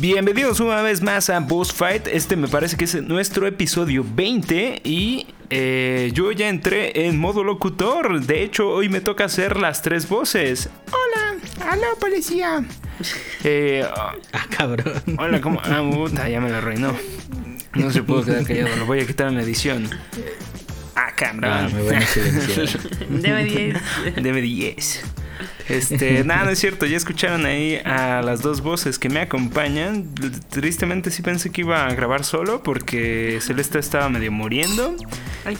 Bienvenidos una vez más a Boss Fight. Este me parece que es nuestro episodio 20 y eh, yo ya entré en modo locutor. De hecho, hoy me toca hacer las tres voces. Hola, hola policía. Eh, Ah, cabrón. hola, ¿cómo? Ah, puta, ya me la arruinó. No se pudo quedar callado, lo voy a quitar en la edición. Ah, cabrón. Ah, me van a silenciar. Deme 10. Debe 10. Este, nada, no es cierto. Ya escucharon ahí a las dos voces que me acompañan. Tristemente sí pensé que iba a grabar solo porque Celeste estaba medio muriendo.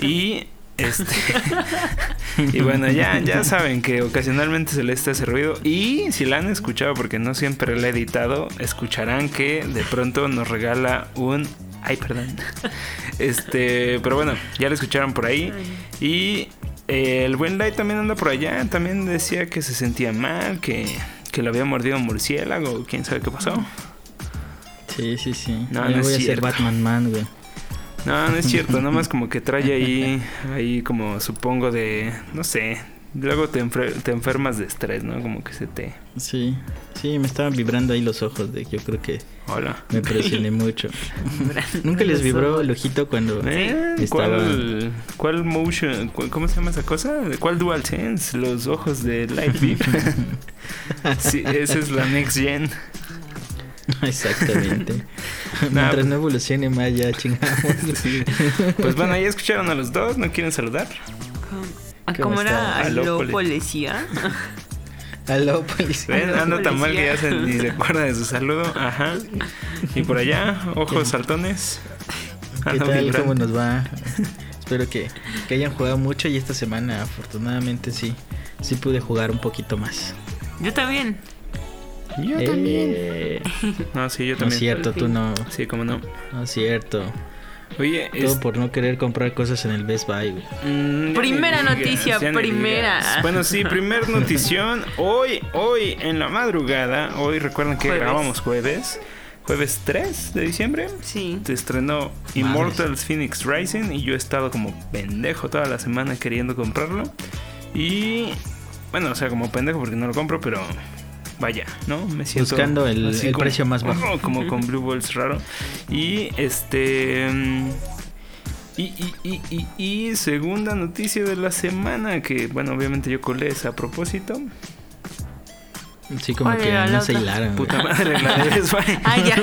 Y este y bueno, ya, ya saben que ocasionalmente Celeste hace ruido. Y si la han escuchado, porque no siempre la he editado, escucharán que de pronto nos regala un. Ay, perdón. Este, pero bueno, ya lo escucharon por ahí. Y eh, el buen Light también anda por allá. También decía que se sentía mal, que, que lo había mordido un murciélago. Quién sabe qué pasó. Sí, sí, sí. No, no es voy a ser. Batman Man, güey. No, no es cierto, nada más como que trae ahí, ahí como supongo de, no sé, luego te, te enfermas de estrés, ¿no? Como que se te... Sí, sí, me estaban vibrando ahí los ojos de que yo creo que Hola. me presioné mucho. ¿Nunca les vibró el ojito cuando Eh, estaba... ¿Cuál, ¿Cuál motion? cuál- ¿Cómo se llama esa cosa? ¿Cuál dual sense? Los ojos de Light Beam. sí, esa es la next gen. Exactamente. Nah, Mientras no evolucione más, ya chingamos. Sí. Pues bueno, ya escucharon a los dos, ¿no quieren saludar? Ah, ¿Cómo ¿Cómo era? Aló, Aló, poli- policía. Aló, policía. Ven, anda tan mal que ya se ni se acuerda de su saludo. Ajá. Y por allá, ojos saltones. ¿Qué tal? ¿Cómo nos va? Espero que, que hayan jugado mucho y esta semana afortunadamente sí, sí pude jugar un poquito más. Yo también. Yo Eh, No, sí, yo No es también. cierto, tú no. Sí, cómo no. No es cierto. Oye, Todo es- por no querer comprar cosas en el Best Buy. Mm, Primera digas, noticia, primera. Bueno, sí, primer notición. Hoy, hoy en la madrugada, hoy recuerden que Jueves. grabamos jueves. Jueves 3 de diciembre. Sí. Se estrenó Immortals Phoenix Rising y yo he estado como pendejo toda la semana queriendo comprarlo. Y bueno, o sea, como pendejo porque no lo compro, pero vaya, ¿no? Me siento Buscando el- el como- precio más bajo. como con Blue Balls raro. Y este y, y, y, y, y segunda noticia de la semana que bueno, obviamente yo colé esa a propósito. Sí, como ¿Cuál que no se hilaron. güey. Puta madre, la de Best Buy. Ay, ya.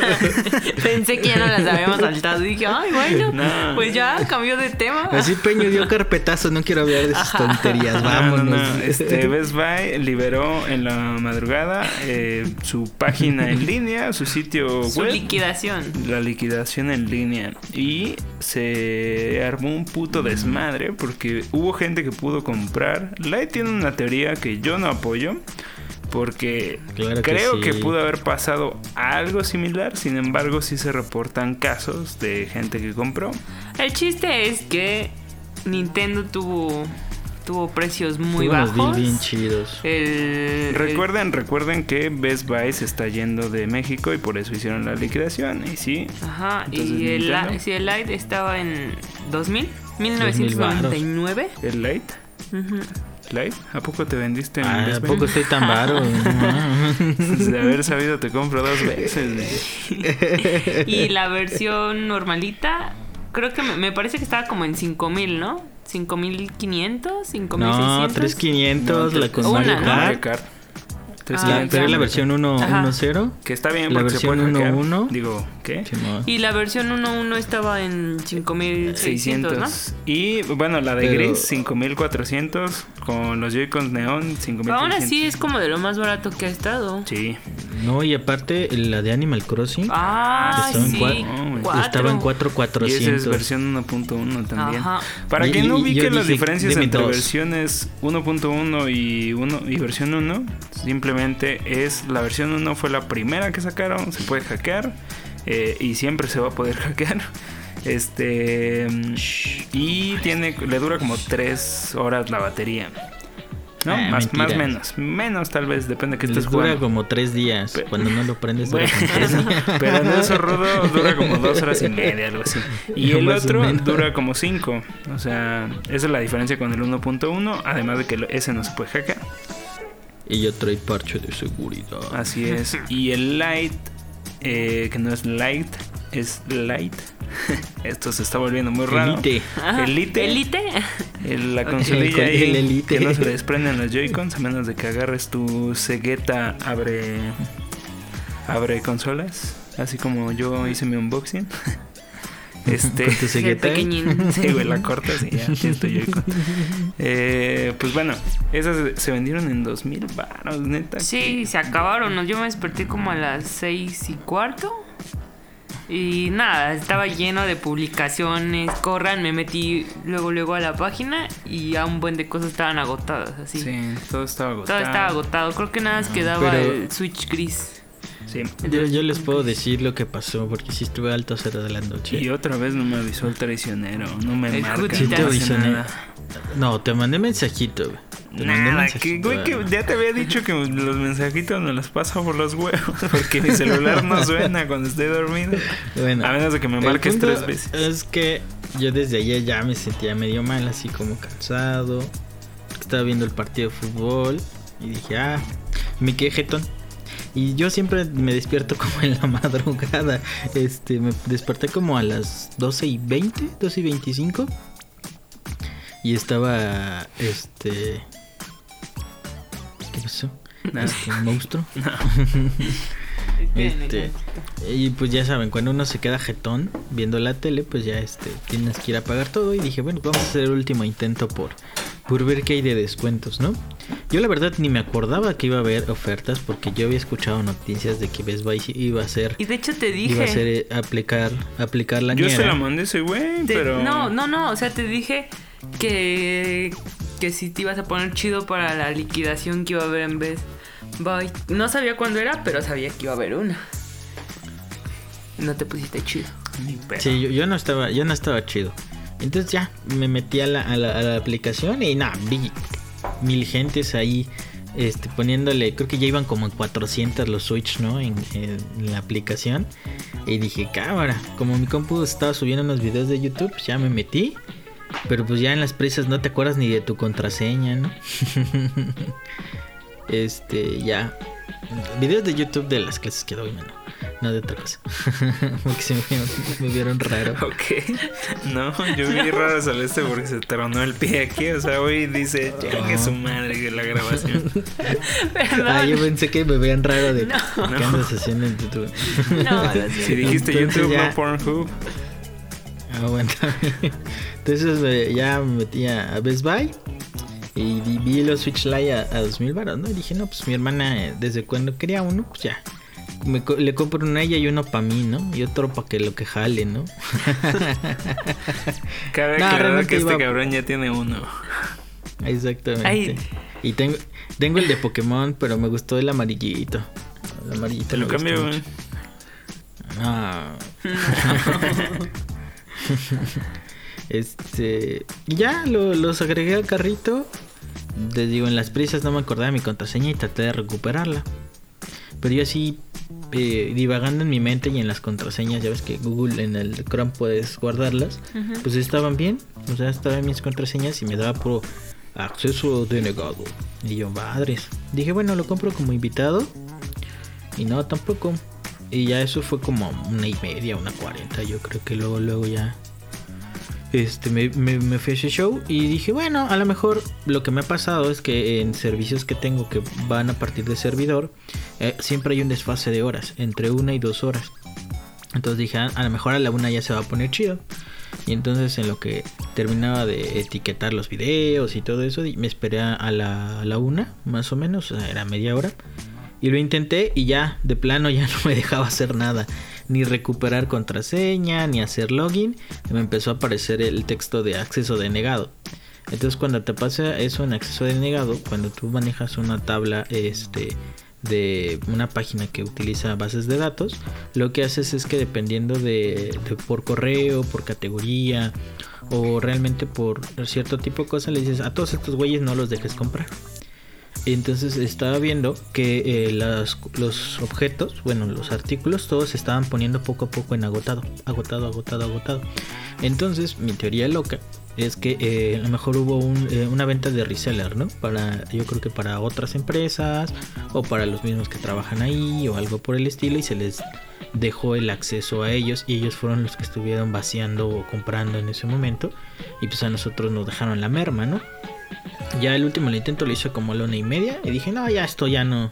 Pensé que ya no las habíamos saltado. Y dije, ay, bueno, No. pues ya cambió de tema. Así Peño dio carpetazo, no quiero hablar de esas Ajá. tonterías. No, no, Vámonos. no, Este, Best Buy liberó en la madrugada eh, su página en línea, su sitio Su web. liquidación. La liquidación en línea. Y se armó un puto desmadre porque hubo gente que pudo comprar. Light tiene una teoría que yo no apoyo. Porque Claro que creo sí. que pudo haber pasado algo similar. Sin embargo, sí se reportan casos de gente que compró. El chiste es que Nintendo tuvo, tuvo precios muy unos bajos. bien chidos. El, Recuerden, recuerden que Best Buy se está yendo de México y por eso hicieron la liquidación. Y sí, ajá, Entonces, y el, si el Lite estaba en 2000, 1999. el Light. Ujú. Light, ¿a poco te vendiste en Ah, Best ¿A poco estoy tan varo? De haber sabido te compro dos veces. Y la versión normalita, creo que me, me parece que estaba como en 5000, ¿no? 5500, 5600. no, 3500, la con Una, Mario ¿no? Kart. Kart. Ah, Pero es la versión 1 Ajá. 1.0. Que está bien la porque se versión puede hackear. 1.1. Digo, ¿qué? Y la versión 1.1 estaba en 5600, ¿no? 600. Y bueno, la de Pero- gris, 5400. Con los Joy-Cons neón, 5600. Aún así es como de lo más barato que ha estado. Sí. No, y aparte la de Animal Crossing Ah, Estaba en sí. cua- cuatro. estaba en Y esa es 4400. versión 1.1 también. Ajá. Para Y- que no y- ubique yo las diferencias entre dos. versiones 1.1 y, 1 y versión 1, simplemente es la versión 1 fue la primera que sacaron, se puede hackear eh, y siempre se va a poder hackear. Este y tiene le dura como 3 horas la batería. ¿No? Ah, más, más menos. Menos tal vez, depende de que estés dura jugando. como 3 días. Cuando no lo prendes, dura Bueno, pero en eso rudo dura como dos horas y media, algo así. Y el otro dura como cinco. O sea, esa es la diferencia con el 1.1. Además de que ese no se puede hackear. Y yo trae parche de seguridad. Así es. Y el Lite eh, que no es light, es light. Esto se está volviendo muy raro. Elite. Ajá. Elite. Elite. El- la consolilla El- el Elite. que no se desprenden los Joy-Cons a menos de que agarres tu cegueta abre abre consolas, así como yo hice mi unboxing. Este Con tu pequeñín. Sí, güey, la cortas y ya tu Joy-Con. Eh, pues bueno, esas se vendieron en 2000 baros, neta. Sí, se acabaron. ¿no? Yo me desperté como a las seis y cuarto. Y nada, estaba lleno de publicaciones. Corran, me metí luego luego a la página y a un buen de cosas estaban agotadas así. Sí, todo estaba Todo agotado. estaba agotado. Creo que nada más quedaba Pero- el Switch gris. Sí. Yo, yo les puedo decir lo que pasó porque sí estuve a altas horas de la noche. Y otra vez no me avisó el traicionero, no me El marca, Judita. no te hace avisoné. nada. No, te mandé mensajito. Te mandé Nada, mensajito, que, güey, que ya te había dicho que los mensajitos me los paso por los huevos. Porque mi celular no suena cuando estoy dormido. Bueno, A menos de que me el marques punto tres veces. Es que yo desde ayer ya me sentía medio mal, así como cansado. Estaba viendo el partido de fútbol y dije, ah, me quedé jetón. Y yo siempre me despierto como en la madrugada. Este, me desperté como a las 12 y 20, 12 y 25. Y estaba, este... ¿Qué pasó? Nada. Este, un monstruo. Este, y pues ya saben, cuando uno se queda jetón viendo la tele, pues ya este tienes que ir a pagar todo. Y dije, bueno, vamos a hacer el último intento por, por ver qué hay de descuentos, ¿no? Yo la verdad ni me acordaba que iba a haber ofertas porque yo había escuchado noticias de que Best Buy iba a ser, Y de hecho te iba a dije. hacer eh, aplicar, aplicar la Yo se la mandé ese güey, pero. No, no, no. O sea, te dije que. Que si te ibas a poner chido para la liquidación que iba a haber en vez. Bye. No sabía cuándo era, pero sabía que iba a haber una. No te pusiste chido. Sí, yo, yo no estaba, yo no estaba chido. Entonces ya me metí a la, a la, a la aplicación y nada, vi mil gentes ahí este, poniéndole, creo que ya iban como en 400 los Switch, ¿no? En, la aplicación. Y dije, cámara, como mi compu estaba subiendo unos videos de YouTube, pues ya me metí. Pero pues ya en las prisas no te acuerdas ni de tu contraseña, ¿no? este, ya. Videos de YouTube de las clases que doy, mano. No de otra cosa. Porque se me, vieron- me vieron raro. Ok. No, yo vi raro Celeste porque se tronó el pie aquí. O sea, hoy dice, que su madre que la grabación. Perdón. Ah, yo pensé que me veían raro de No. qué andas haciendo en YouTube. No, no sé. Si dijiste Entonces YouTube, ya- no Pornhub. Ah, bueno, también. Entonces eh, ya me metí a Best Buy y vi los Switch Lite a, a 2000 baros, ¿no? Y dije, no, pues mi hermana eh, desde cuando quería uno, pues ya. Me le compro uno a ella y uno para mí, ¿no? Y otro para que lo que jale, ¿no? Cabe No, aclarar que este iba- cabrón ya tiene uno. Exactamente. Ay. Y tengo, tengo el de Pokémon, pero me gustó el amarillito. El amarillito Te lo cambio, güey. Ah. este. Ya lo- los agregué al carrito. Les digo, en las prisas no me acordaba de mi contraseña y traté de recuperarla. Pero yo así, eh, divagando en mi mente y en las contraseñas, ya ves que Google en el Chrome puedes guardarlas. Pues estaban bien. O sea, estaban mis contraseñas y me daba por acceso denegado. Y yo, madres. Dije, bueno, lo compro como invitado. Y no, tampoco. Y ya eso fue como una y media, una cuarenta. Yo creo que luego, luego ya. Este, me, me, fui a ese show y dije, bueno, a lo mejor lo que me ha pasado es que en servicios que tengo que van a partir de servidor, eh, siempre hay un desfase de horas, entre una y dos horas. Entonces dije, "Ah, a lo mejor a la una ya se va a poner chido. Y entonces en lo que terminaba de etiquetar los videos y todo eso, me esperé a la, la una, más o menos, era media hora. Y lo intenté y ya, de plano ya no me dejaba hacer nada. Ni recuperar contraseña, ni hacer login. Me empezó a aparecer el texto de acceso denegado. Entonces cuando te pasa eso en acceso denegado, cuando tú manejas una tabla este, de una página que utiliza bases de datos, lo que haces es que dependiendo de, de por correo, por categoría o realmente por cierto tipo de cosas, le dices a todos estos güeyes no los dejes comprar. Entonces estaba viendo que eh, los objetos, bueno, los artículos, todos se estaban poniendo poco a poco en agotado, agotado, agotado, agotado. Entonces, mi teoría loca es que eh, a lo mejor hubo eh, una venta de reseller, ¿no? Para, yo creo que para otras empresas o para los mismos que trabajan ahí o algo por el estilo y se les dejó el acceso a ellos y ellos fueron los que estuvieron vaciando o comprando en ese momento y pues a nosotros nos dejaron la merma, ¿no? Ya el último intento lo hice como a la una y media y dije, no, ya esto ya no,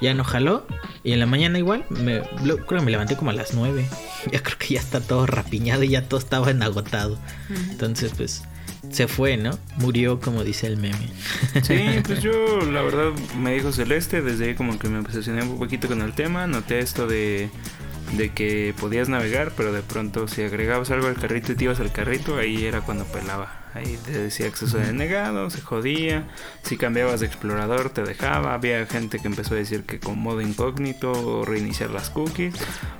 ya no jaló. Y en la mañana igual, me, creo que me levanté como a las nueve. Ya creo que ya está todo rapiñado y ya todo estaba en agotado. Entonces, pues, se fue, ¿no? Murió, como dice el meme. Sí, pues yo, la verdad, me dijo Celeste, desde ahí como que me obsesioné un poquito con el tema, noté esto de de que podías navegar, pero de pronto si agregabas algo al carrito y te ibas al carrito, ahí era cuando pelaba. Ahí te decía acceso denegado, se jodía. Si cambiabas de explorador te dejaba. Había gente que empezó a decir que con modo incógnito o reiniciar las cookies.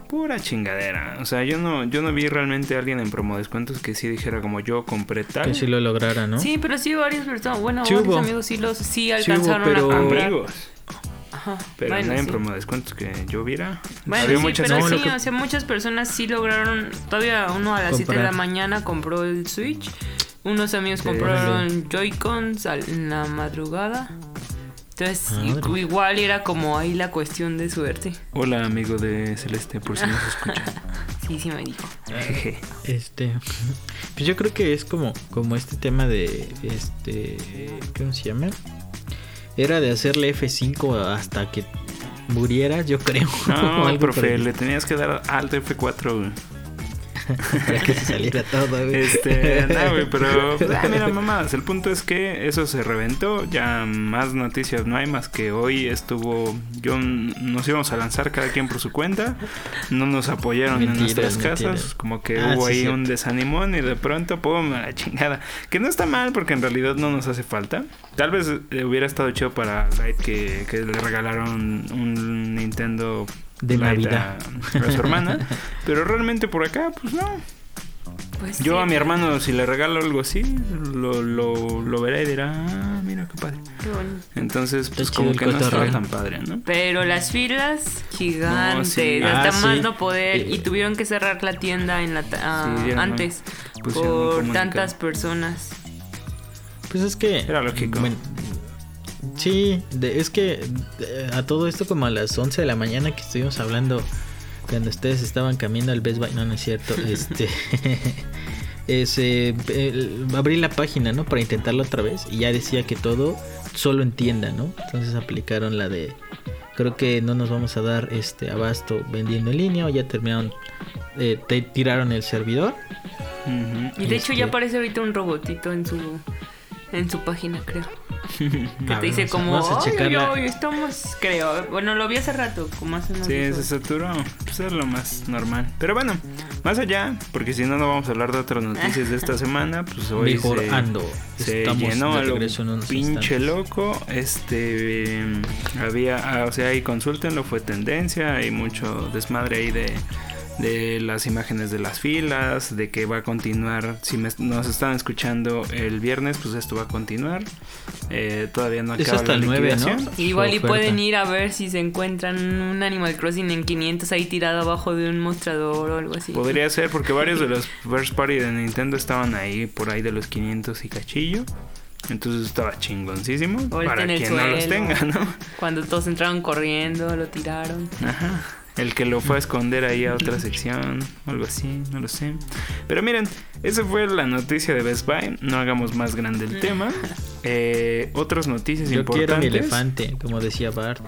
Pura chingadera. O sea, yo no, yo no vi realmente a alguien en promo descuentos que sí dijera como yo compré tal. Que sí lo lograra, ¿no? Sí, pero sí varias personas, bueno, varios amigos sí los sí alcanzaron a comprar. Amigos. Pero no hay en promo descuentos que yo viera. Bueno, muchas pero sí, o sea, muchas personas sí lograron. Todavía uno a las 7 de la mañana compró el Switch. Unos amigos compraron Joy-Cons en la madrugada. Entonces, ah, igual era como ahí la cuestión de suerte. Hola, amigo de Celeste, por si nos escucha. sí, sí me dijo. este, pues yo creo que es como, como este tema de, este, ¿cómo se llama? era de hacerle F5 hasta que murieras, yo creo. No, profe, le tenías que dar alt F4, Para que se saliera todo, Este, no, güey, pero. Pues, ah, mira, mamadas. El punto es que eso se reventó. Ya más noticias no hay más que hoy estuvo. Yo nos íbamos a lanzar cada quien por su cuenta. No nos apoyaron en nuestras casas. Como que ah, hubo ahí un desanimón y de pronto, pum, a la chingada. Que no está mal porque en realidad no nos hace falta. Tal vez eh, hubiera estado chido para Light que, que le regalaron un Nintendo de Navidad a, su hermana. pero realmente por acá, pues no. Pues Yo a mi hermano, si le regalo algo así, lo, lo, lo verá y dirá, ah, mira qué padre. Entonces, pues como que no estaba tan padre, ¿no? Pero las filas gigantes, hasta ah, más no poder, y tuvieron que cerrar la tienda en la ah, antes por tantas personas. Pues es que... Era lógico. Sí, es que a todo esto como a las 11 de la mañana que estuvimos hablando cuando ustedes estaban caminando al Best Buy, no, no es cierto, este abrí la página, ¿no? Para intentarlo otra vez y ya decía que todo solo entienda, ¿no? Entonces aplicaron la de creo que no nos vamos a dar este abasto vendiendo en línea o ya terminaron eh, te tiraron el servidor. Y de hecho ya este aparece ahorita un robotito en su en su página, creo. que te dice como, ay, estamos, creo. Bueno, lo vi hace rato, como hace unos Sí, se saturó. Pues es lo más normal. Pero bueno, más allá, porque si no, no vamos a hablar de otras noticias de esta semana. Pues hoy Mejor se, ando. se llenó algo pinche loco. Este, había, ah, o sea, ahí consúltenlo, fue tendencia. Hay mucho desmadre ahí de de las imágenes de las filas, de que va a continuar, si nos están escuchando el viernes, pues esto va a continuar. Eh, todavía no acaba hasta la el ¿no? Igual y pueden ir a ver si se encuentran un Animal Crossing en 500 ahí tirado abajo de un mostrador o algo así. Podría ser porque varios de los first party de Nintendo estaban ahí por ahí de los 500 y cachillo. Entonces estaba chingoncísimo para quien no los tenga, ¿no? Cuando todos entraron corriendo, lo tiraron. Ajá. El que lo fue a esconder ahí a otra sección, algo así, no lo sé. Pero miren, esa fue la noticia de Best Buy. No hagamos más grande el tema. Eh, otras noticias Yo importantes. Quiero mi elefante, como decía Bart.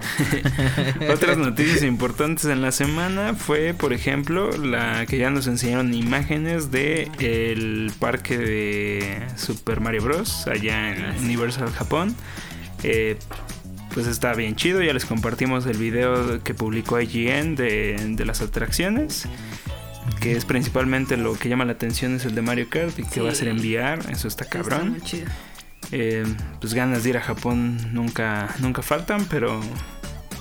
otras noticias importantes en la semana fue, por ejemplo, la que ya nos enseñaron imágenes de el parque de Super Mario Bros. allá en Universal Japón. Eh, pues está bien chido. Ya les compartimos el video que publicó IGN de, de las atracciones. Que es principalmente lo que llama la atención es el de Mario Kart y que va a ser enviar. Eso está cabrón. Eh, pues ganas de ir a Japón nunca, nunca faltan, pero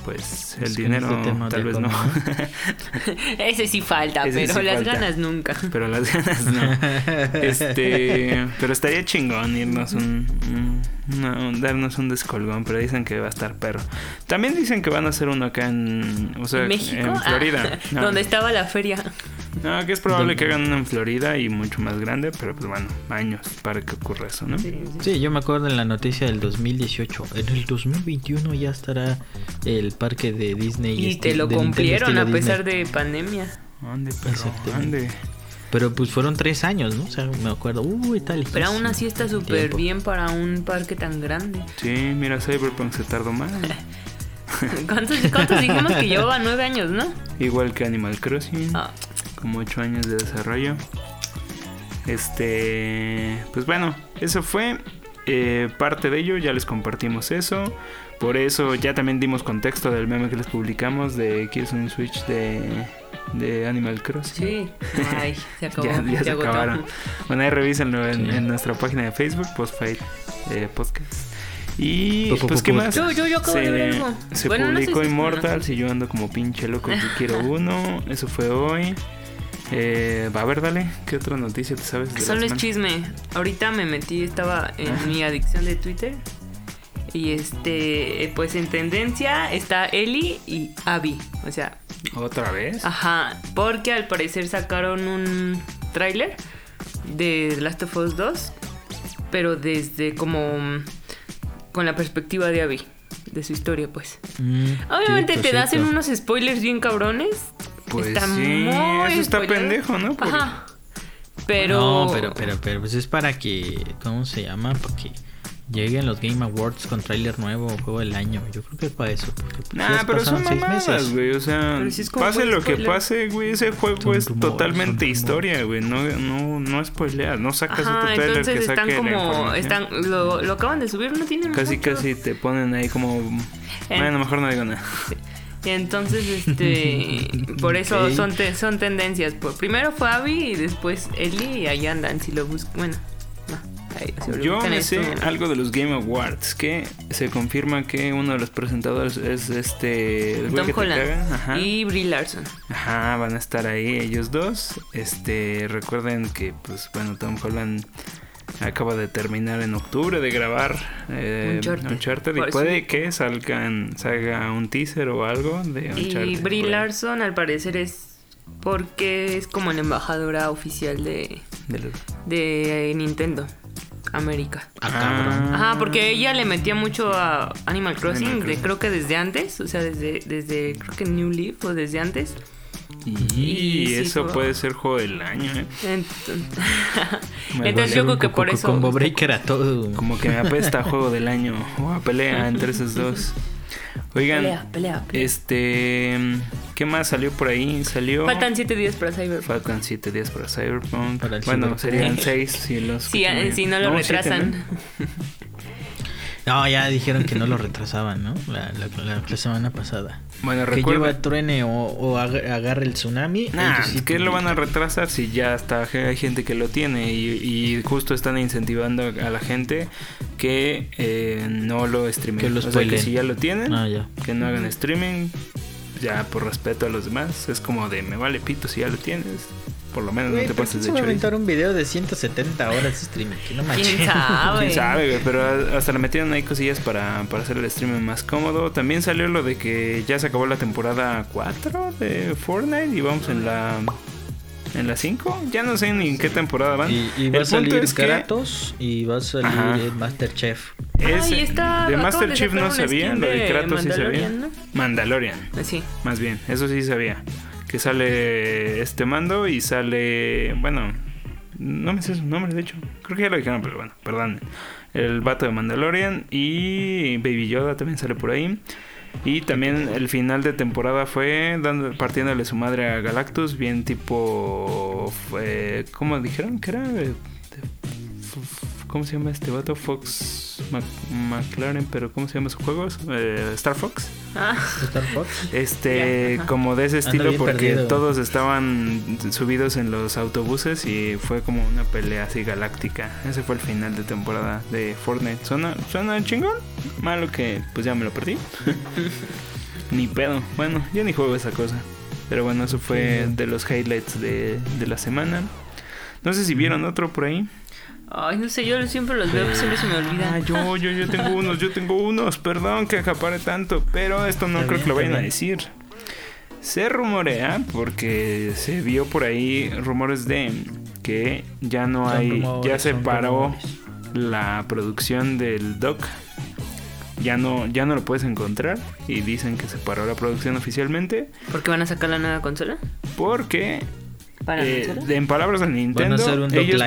pues el dinero tal vez no. Ese sí falta, pero las ganas nunca. Pero las ganas no. este, pero estaría chingón irnos un no, darnos un descolgón, pero dicen que va a estar perro. También dicen que van a hacer uno acá en, o sea, ¿En México? en Florida. Ah, No, Donde estaba la feria. no, que es probable ¿Dónde? que hagan uno en Florida y mucho más grande, pero pues bueno, años para que ocurra eso, ¿no? Sí, yo me acuerdo en la noticia del 2018. En el 2021 ya estará el parque de Disney. Y este- te lo cumplieron a pesar Disney. de pandemia. Ande, perro, ande. Pero pues fueron tres años, ¿no? O sea, me acuerdo. Uy, tal. Pero aún así está súper bien para un parque tan grande. Sí, mira, Cyberpunk se tardó más. ¿Cuántos, cuántos dijimos que llevaba nueve años, no? Igual que Animal Crossing. Ah, como 8 años de desarrollo. Este, pues bueno, eso fue eh, parte de ello, ya les compartimos eso. Por eso ya también dimos contexto del meme que les publicamos de que es un Switch de, de Animal Crossing. sí. Ay, se acabó. Ya, ya se agotó. acabaron. Bueno, ahí revísenlo en, Sí. en nuestra página de Facebook, Postfight eh, Podcast. Y pues, ¿qué más? Yo- yo- yo acabo de se, ver algo. se Bueno, no publicó si- Immortals y yo ando como pinche loco que quiero uno. Eso fue hoy. Eh, va a ver, dale. ¿Qué otra noticia te sabes? de Solo es chisme. Ahorita me metí, estaba en Ajá. mi adicción de Twitter. Y este, pues en tendencia está Ellie y Abby. O sea, ¿Otra vez? ajá. Porque al parecer sacaron un tráiler de The Last of Us 2. Pero desde como con la perspectiva de Abby. De su historia, pues. Mm, Obviamente cierto, te hacen cierto. unos spoilers bien cabrones. Pues está sí, muy eso está pendejo, ¿no? Por- Ajá. Pero. No, pero, pero, pero, pues es para que. ¿Cómo se llama? Para que lleguen los Game Awards con tráiler nuevo, juego del año. Yo creo que es para eso. Porque pues, Nah, pero son seis mamadas, meses. güey. O sea, Pero sí es como pase lo que pase, güey. Ese juego es totalmente historia, güey. No, no, no spoileas. No sacas Ajá, otro trailer entonces están como. Están, lo, lo acaban de subir, no tienen Casi, mucho. casi te ponen ahí como... Bueno, mejor no digo nada. Y entonces, este. por eso son, te- son tendencias. Por, primero fue Abby y después Ellie y ahí andan. Si lo buscan. Bueno, no. Ahí, Yo me esto, sé algo de los Game Awards, que se confirma que uno de los presentadores es este... Tom que Holland. Ajá. y Brie Larson. Ajá, van a estar ahí ellos dos. Este, recuerden que, pues, bueno, Tom Holland acaba de terminar en octubre de grabar eh, Uncharted. Uncharted y puede que salgan, salga un teaser o algo de Uncharted. Y Brie Larson, al parecer, es porque es como la embajadora oficial de, de Nintendo América. Ah, cabrón. Ajá, porque ella le metía mucho a Animal Crossing, Animal de- Crossing. creo que desde antes, o sea, desde, desde creo que New Leaf o desde antes. Y, eso puede ser juego del año, ¿eh? Entonces, yo creo que por eso- Combo Breaker a todo. Como que me apesta juego del año o a pelea entre esos dos. Oigan, pelea, pelea, pelea. este, ¿qué más salió por ahí? Salió... Faltan 7 días para Cyberpunk. Faltan 7 días para Cyberpunk. Para el bueno, Cyberpunk. serían 6 si los bien. si no lo retrasan. ¿no? No, ya dijeron que no lo retrasaban, ¿no? La, la- la- la semana pasada. Bueno, Que recuerda. lleva truene o, o ag- agarre el tsunami. Nah, sí ¿qué lo van a retrasar si ya está hay gente que lo tiene y, y justo están incentivando a la gente que eh, no lo streamen? Que lo o sea, que si ya lo tienen, Ah, ya. que no hagan streaming, ya por respeto a los demás. Es como de me vale pito si ya lo tienes. Por lo menos Güey, no te ¿por pases de chorizo. aventar un video de 170 horas de streaming? Que no manches. ¿Quién sabe? Quién sabe, pero hasta le metieron ahí cosillas para, para hacer el streaming más cómodo. También salió lo de que ya se acabó la temporada 4 de Fortnite y vamos en la en la 5. Ya no sé ni en qué temporada van. Y, y El va a punto salir es que Kratos y va a salir Ajá. el Masterchef. Ay, está- de acaban Master de Chief sacar no sabía, lo de Kratos sí sabía. Mandalorian, ¿no? Mandalorian, Sí. más bien, eso sí sabía. Que sale este mando y sale, bueno, no me sé su nombre de hecho. Creo que ya lo dijeron, pero bueno, perdón. El vato de Mandalorian y Baby Yoda también sale por ahí. Y también el final de temporada fue dando, partiéndole su madre a Galactus, bien tipo. Fue, ¿Cómo dijeron que era? ¿Cómo se llama este vato? Fox Mac- McLaren, pero ¿cómo se llama su juego? Eh, Star Fox. Ah, Star Fox. Este, como de ese estilo, porque perdido. todos estaban subidos en los autobuses y fue como una pelea así galáctica. Ese fue el final de temporada de Fortnite. ¿Suena, suena chingón? Malo que pues ya me lo perdí. ni pedo. Bueno, yo ni juego esa cosa. Pero bueno, eso fue Sí. de los highlights de, de la semana. No sé si vieron otro por ahí. Ay, no sé, yo siempre los veo, siempre se me Ah, olvidan. yo, yo, yo tengo unos, yo tengo unos. Perdón que acapare tanto, pero esto no Está creo bien, que lo vayan a decir. Se rumorea, porque se vio por ahí rumores de que ya no hay, rumores, ya se paró rumores. la producción del dock. Ya no, ya no lo puedes encontrar y dicen que se paró la producción oficialmente ¿Por qué van a sacar la nueva consola? porque ¿Para eh, de- en palabras de Nintendo, ellos,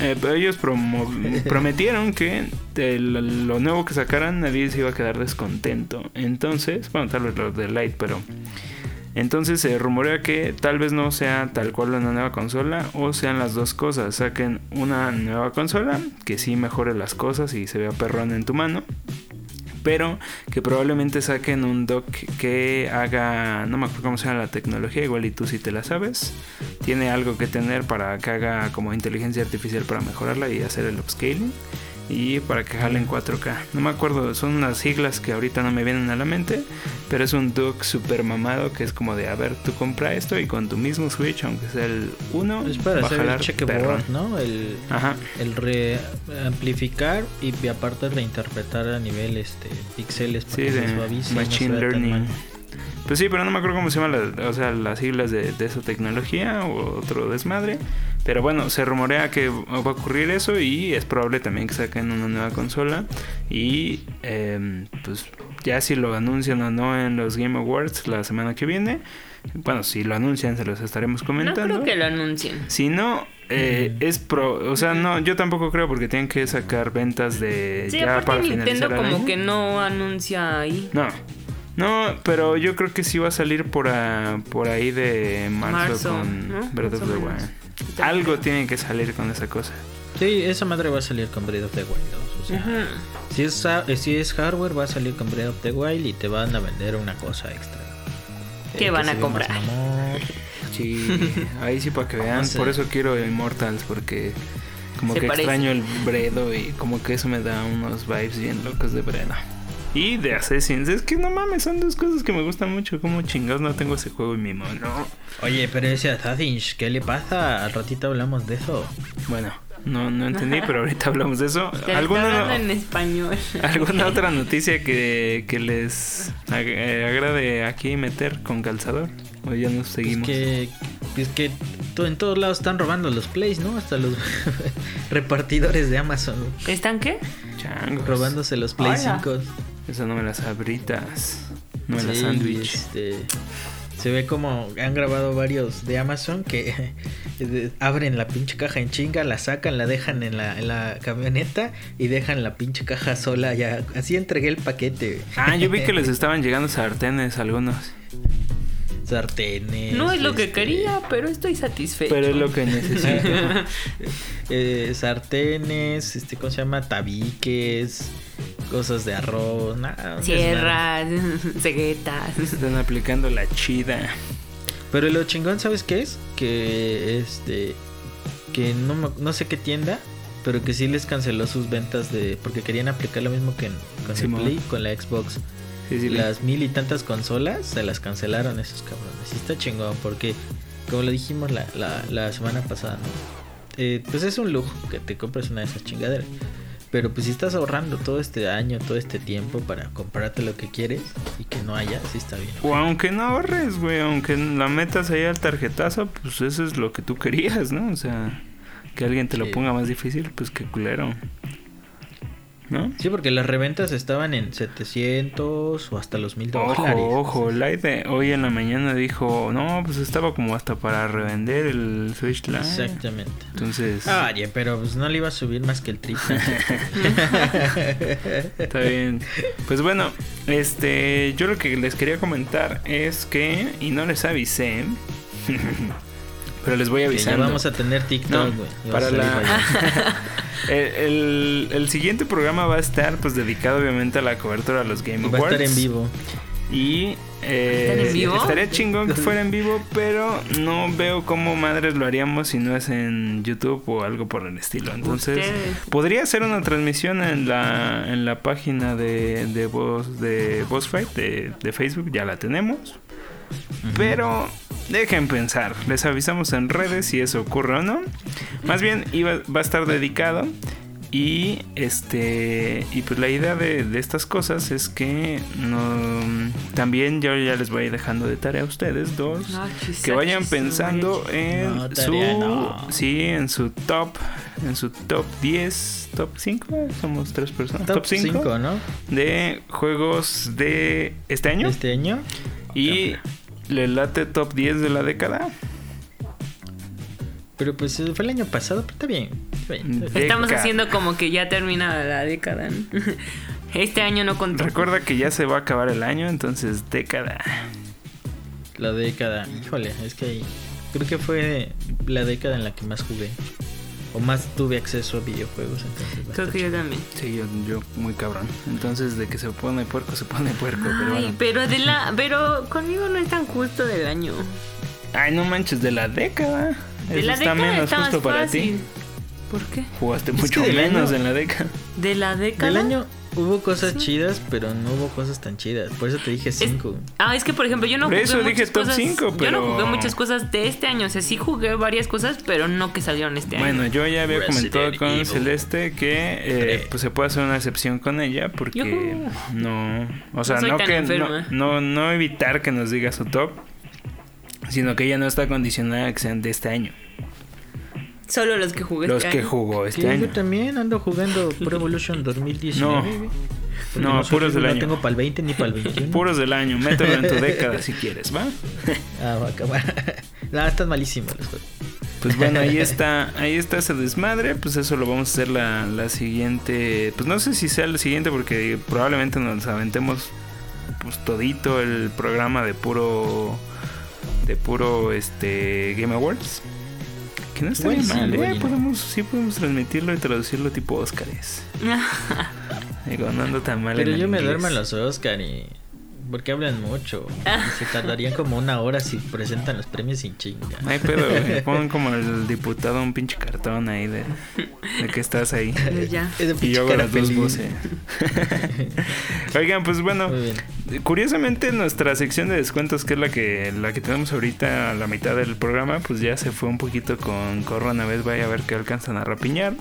eh, ellos promo- prometieron que de lo, lo nuevo que sacaran nadie se iba a quedar descontento. Entonces, bueno, tal vez lo de Light, pero... Entonces se rumorea que tal vez no sea tal cual una nueva consola o sean las dos cosas. Saquen una nueva consola que sí mejore las cosas y se vea perrón en tu mano. Pero que probablemente saquen un dock que haga, no me acuerdo cómo se llama la tecnología, igual y tú si te la sabes. Tiene algo que tener para que haga como inteligencia artificial para mejorarla y hacer el upscaling. Y para que jale en 4K. No me acuerdo, son unas siglas que ahorita no me vienen a la mente. Pero es un dock super mamado que es como de, a ver, tú compra esto y con tu mismo Switch, aunque sea el 1, Es para va hacer el jalar checkerboard, perrón. ¿no? El, Ajá. el re amplificar y aparte reinterpretar a nivel este píxeles para Sí, que se de suavice no se Machine vea tan Learning. Pues sí, pero no me acuerdo cómo se llaman las, o sea, las siglas de, de esa tecnología o otro desmadre. Pero bueno, se rumorea que va a ocurrir eso y es probable también que saquen una nueva consola. Y em, pues ya si lo anuncian o no en los Game Awards la semana que viene. Bueno, si lo anuncian se los estaremos No comentando. creo que lo anuncien. Si no, eh, es pro. O sea, no, yo tampoco creo porque tienen que sacar ventas de Sí, ya aparte para Nintendo como año. que no anuncia ahí. No. No, pero yo creo que sí va a salir por, a- por ahí de marzo, Marzo, con ¿no? Breath of the. Wild. Algo tiene que salir con esa cosa. Sí, esa madre va a salir con Breath of the Wild 2. O sea, si, es, eh, si es hardware, va a salir con Breath of the Wild y te van a vender una cosa extra. ¿Qué Eh, van que a comprar? Sí, ahí sí para que vean. Por eso quiero Immortals, porque como Se que parece. extraño el Bredo y como que eso me da unos vibes bien locos de Bredo. Y de Assassins. Es que no mames, son dos cosas que me gustan mucho. Como chingados no tengo ese juego en mi mano. Oye, pero ese Assassin's, ¿qué le pasa? Al ratito hablamos de eso. Bueno, no, no entendí, pero ahorita hablamos de eso. ¿Alguna, hablando en español. ¿Alguna otra noticia que, que les ag- eh, agrade aquí meter con calzador? O ya nos Es seguimos. que, es que to- en todos lados están robando los plays, ¿no? Hasta los repartidores de Amazon ¿Están qué? Changos. robándose los Play Hola. 5. Eso no me las abritas. No me las sándwich. este, se ve como han grabado varios de Amazon que abren la pinche caja en chinga, la sacan, la dejan en la, en la camioneta y dejan la pinche caja sola. Ya así entregué el paquete. Ah, yo vi que les estaban llegando sartenes algunos. sartenes. No es lo que este, quería, pero estoy satisfecho. Pero es lo que necesito. eh, sartenes, este, ¿cómo se llama? Tabiques, cosas de arroz, nada. Sierras, ceguetas. Están aplicando la chida. Pero lo chingón, ¿sabes qué es? Que este. Que no, me- no sé qué tienda. Pero que sí les canceló sus ventas de. Porque querían aplicar lo mismo que en- con el Play, con la Xbox. Sí, sí, vi. las mil y tantas consolas se las cancelaron esos cabrones. Y está chingón porque, como lo dijimos la, la, la semana pasada, ¿no? Eh, pues es un lujo que te compres una de esas chingaderas. Pero pues si estás ahorrando todo este año, todo este tiempo para comprarte lo que quieres y que no haya, sí está bien. O aunque no ahorres, güey, aunque la metas ahí al tarjetazo, pues eso es lo que tú querías, ¿no? O sea, que alguien te lo Sí. ponga más difícil, pues qué culero. ¿No? Sí, porque las reventas estaban en 700 o hasta los 1000 dólares. Ojo, ojo, hoy en la mañana dijo, no, pues estaba como hasta para revender el Switch Lite. Exactamente. Entonces, Oye, pero pues no le iba a subir más que el triple. está bien. Pues bueno, este, yo lo que les quería comentar es que, y no les avisé, pero les voy Que ya avisando. vamos a tener TikTok, güey. Para la... el, el- el siguiente programa va a estar pues dedicado obviamente a la cobertura de los Game Y va a Awards. estar en vivo. Y eh, ¿Estar en vivo? estaría chingón que fuera en vivo, pero no veo cómo madres lo haríamos si no es en YouTube o algo por el estilo. Entonces, Ustedes. podría ser una transmisión en la, en la página de, de voz de Voz Fight de, de Facebook, ya la tenemos. Pero dejen pensar, les avisamos en redes si eso ocurre o no. Más bien iba, va a estar dedicado y este y pues la idea de, de estas cosas es que no también yo ya les voy a ir dejando de tarea a ustedes dos No, que vayan pensando en No, su tarea sí en su top en su top 10 top 5 somos tres personas top, Top 5 5, ¿no? de juegos de este año Este año. y le late top 10 de la década Pero pues fue el año pasado, pero está bien. está bien. Estamos haciendo como que ya termina la década. ¿no? Este año no contó. recuerda que ya se va a acabar el año entonces década La década, híjole, es que creo que fue la década en la que más jugué. O más tuve acceso a videojuegos. Entonces, Creo que yo también. Sí, yo, yo muy cabrón. Entonces, de que se pone puerco, se pone puerco. pero Ay, bueno. pero de la, pero conmigo no es tan justo del año. Ay, no manches, de la década. De Eso la está década menos está más justo para fácil. ti. ¿Por qué? Jugaste Es mucho menos año- en la década. De la década. Del año hubo cosas Sí. chidas, pero no hubo cosas tan chidas. Por eso te dije 5. Ah, es que por ejemplo, yo no Por jugué eso dije top cosas. cinco, Yo no pero- jugué muchas cosas de este año. O sea, sí jugué varias cosas, pero no que salieron este Bueno, año. yo ya había Resident comentado con Evil. Celeste que eh, pues se puede hacer una excepción con ella porque Yujú. no, o sea, No que no, no no evitar que nos diga su top, sino que ella no está condicionada a que sean de este año. Solo los que jugué Los este que año. jugó este año. yo también ando jugando Pro Evolution 2019. No. No, soy- puros del no año. tengo para el 20 ni para el 21. Puros del año, mételo en tu década si quieres, ¿va? Ah, va a acabar. no, están malísimos los juegos. Pues bueno, ahí está, ahí está ese desmadre, pues eso lo vamos a hacer la, la siguiente, pues no sé si sea la siguiente porque probablemente nos aventemos pues todito el programa de puro de puro este Game Awards. Que no está bien mal, ¿eh? Podemos, sí podemos transmitirlo y traducirlo tipo Óscares. Digo, no ando tan mal Pero en el yo me inglés. duermo en los Oscar y... Porque hablan mucho. Y se tardarían como una hora si presentan los premios sin chinga. No hay pedo, güey. Pon como el diputado un pinche cartón ahí de, de que estás ahí. ya. Y yo hago las dos voces. Oigan, pues bueno, curiosamente nuestra sección de descuentos, que es la que la que tenemos ahorita a la mitad del programa, pues ya se fue un poquito con Corona vez vaya a ver que alcanzan a rapiñar.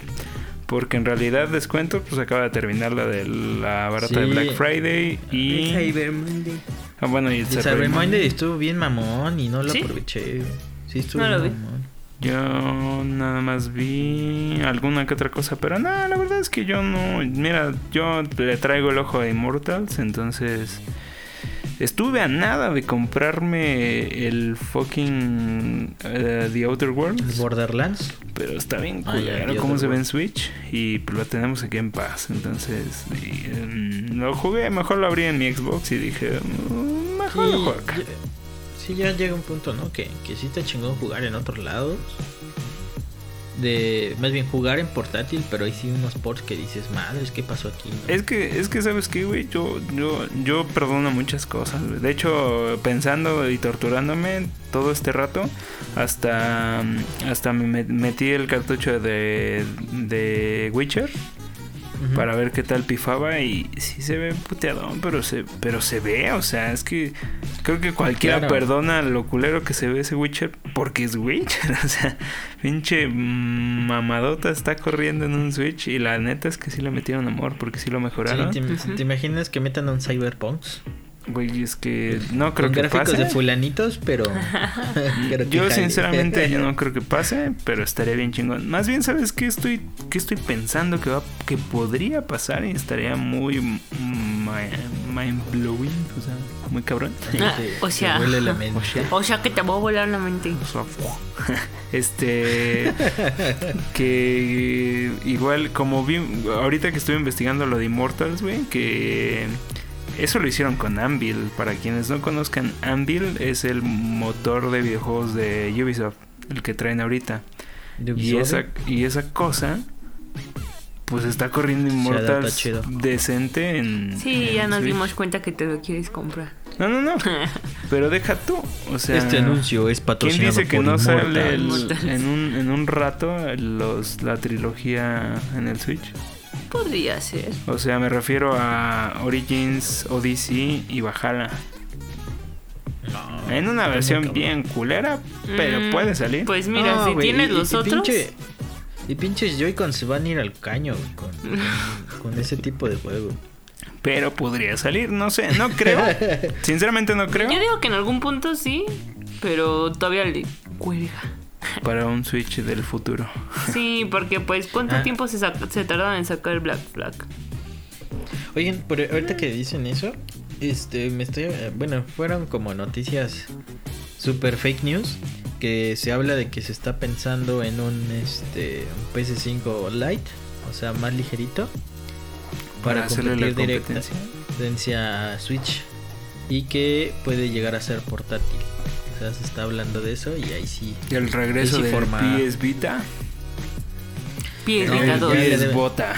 Porque en realidad descuentos, pues acaba de terminar la de la barata de Sí. Black Friday y... Cyber Monday. Ah, bueno, y el El Cyber Cyber Monday. Monday estuvo bien mamón y no lo ¿Sí? aproveché. Sí, estuvo No lo bien vi. mamón. Yo nada más vi alguna que otra cosa, pero no, la verdad es que yo no. Mira, yo le traigo el ojo a Immortals, entonces. Estuve a nada de comprarme el fucking eh, The Outer El Worlds, Borderlands. pero está bien Ah, culero The cómo se ve en. Switch y pues, lo tenemos aquí en paz, entonces y, em, lo jugué, mejor lo abrí en mi Xbox y dije, "Mm, mejor lo juego acá". ya- sí, ya llega un punto, ¿no? Que, que sí está chingón jugar en otros lados. De, más bien jugar en portátil, pero hay sí unos ports que dices, madres, ¿qué pasó aquí? no?" Es que, es que sabes qué, güey, yo, yo, yo perdono muchas cosas. güey. De hecho, pensando y torturándome todo este rato, hasta, hasta me met- metí el cartucho de, de Witcher Para ver qué tal pifaba y sí se ve puteadón, pero se, pero se ve, o sea, es que creo que cualquiera Claro. perdona lo culero que se ve ese Witcher porque es Witcher, o sea, pinche mamadota está corriendo en un Switch y la neta es que sí le metieron amor porque sí lo Sí, mejoraron. ¿te, te imaginas que metan un Cyberpunk? Güey, es que no creo Con que gráficos pase. de fulanitos, pero... Yo sinceramente yo no creo que pase, pero estaría bien chingón. Más bien, ¿sabes qué estoy, qué estoy pensando que va, que podría pasar y estaría muy mind blowing, o sea, muy cabrón? Ah, Te- o sea. huele la mente. O sea que te va a volar la mente. O sea, Este que igual como vi ahorita que estuve investigando lo de Immortals, güey, que eso lo hicieron con Anvil. Para quienes no conozcan, Anvil es el motor de videojuegos de Ubisoft, el que traen ahorita. Y esa, y esa cosa, pues está corriendo Immortals chido. decente en. Sí, en ya nos Switch. dimos cuenta que te lo quieres comprar. No, no, no. Pero deja tú. O sea. Este anuncio es ¿Quién patrocinado dice que por no sale el- en, un, en un rato los, la trilogía en el Switch? Podría ser. O sea, me refiero a Origins, Odyssey y. No, En una versión bien culera, pero Mm, puede salir. Pues mira, No, si güey, tienes y- los y otros. pinche- y pinches Joy-Con se van a ir al caño güey, con, con, con ese tipo de juego. Pero podría salir, no sé, no creo. Sinceramente no creo. Yo digo que en algún punto sí, pero todavía le cuelga. Para un Switch del futuro. Sí, porque pues ¿cuánto Ah. tiempo se, se tardaron en sacar Black Flag? Oigan, por ahorita que dicen eso, este, me estoy, bueno, fueron como noticias super fake news que se habla de que se está pensando en un este un PS5 Lite, o sea, más ligerito para, Para hacerle la competir directa competencia. competencia a Switch y que puede llegar a ser portátil. Se está hablando de eso y ahí sí. Y el regreso Sí, del forma- PS Vita. De PS debe- Bota.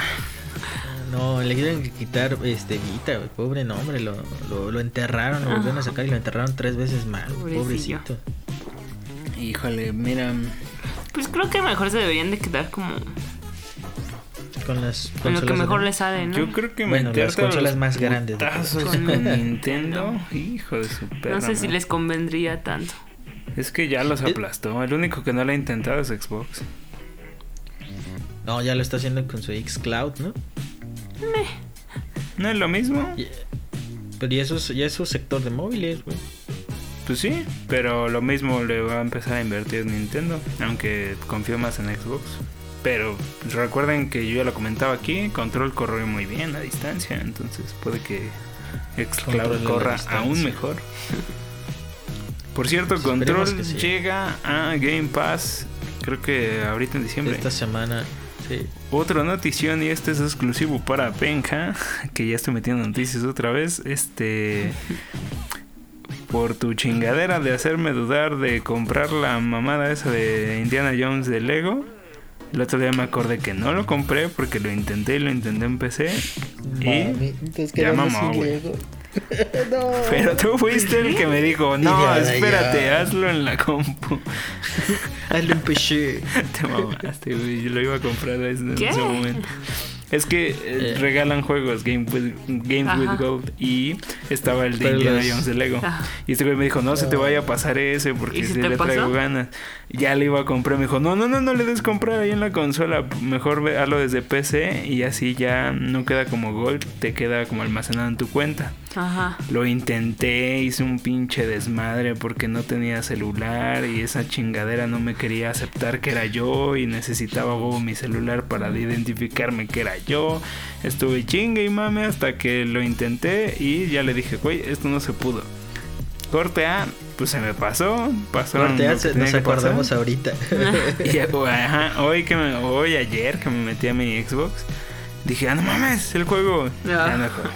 No, le quieren quitar este Vita, güey, pobre nombre, lo, lo, lo enterraron, lo volvieron a sacar y lo enterraron tres veces más, Pobrecillo. pobrecito. Híjole, mira. Pues creo que mejor se deberían de quedar como Con las con lo que mejor de- les sale, ¿no? Yo creo que Bueno, las consolas más grandes con Nintendo, hijo de su perra No sé si les convendría tanto. Es que ya los Eh. aplastó. El único que no lo ha intentado es Xbox. No, ya lo está haciendo con su Xcloud, ¿no? ¿No es lo mismo? Y- pero ya eso, es- ya es su sector de móviles, güey. Pues sí, pero lo mismo le va a empezar a invertir Nintendo, aunque confío más en Xbox. Pero pues, recuerden que yo ya lo comentaba aquí, Control corre muy bien a distancia, entonces puede que Xcloud corra aún mejor. Por cierto, Control sí. llega a Game Pass, creo que ahorita en diciembre. Esta semana, sí. Otra notición y este es exclusivo para Benja, que ya estoy metiendo noticias otra vez. Este por tu chingadera de hacerme dudar de comprar la mamada esa de Indiana Jones de Lego. El otro día me acordé que no lo compré porque lo intenté y lo intenté en PC. Y ya mamó, güey. no. Pero tú fuiste el que me dijo, no, Ya, ya. espérate, hazlo en la compu. Hazlo en PC. Te mamaste, güey. Yo lo iba a comprar en ¿Qué? ese momento. Es que eh, Eh. regalan juegos Game with, Games Ajá. with Gold y estaba el de Indiana Jones de Lego. Ajá. Y este güey me dijo, no se te vaya a pasar ese porque ¿Y si le traigo ganas. Ya le iba a comprar, me dijo, no, no, no, no le des comprar ahí en la consola. Mejor ve- hazlo desde PC y así ya no queda como Gold, te queda como almacenado en tu cuenta. Ajá. Lo intenté, hice un pinche desmadre porque no tenía celular y esa chingadera no me quería aceptar que era yo y necesitaba mi celular para identificarme que era yo. Estuve chingue y mame hasta que lo intenté y ya le dije, güey, esto no se pudo. Corte A, pues se me pasó, pasó. Corte, se- nos acordamos ahorita. Y, ajá, hoy que me, hoy ayer que me metí a mi Xbox, dije, ah, no mames, el juego. Ya no juego.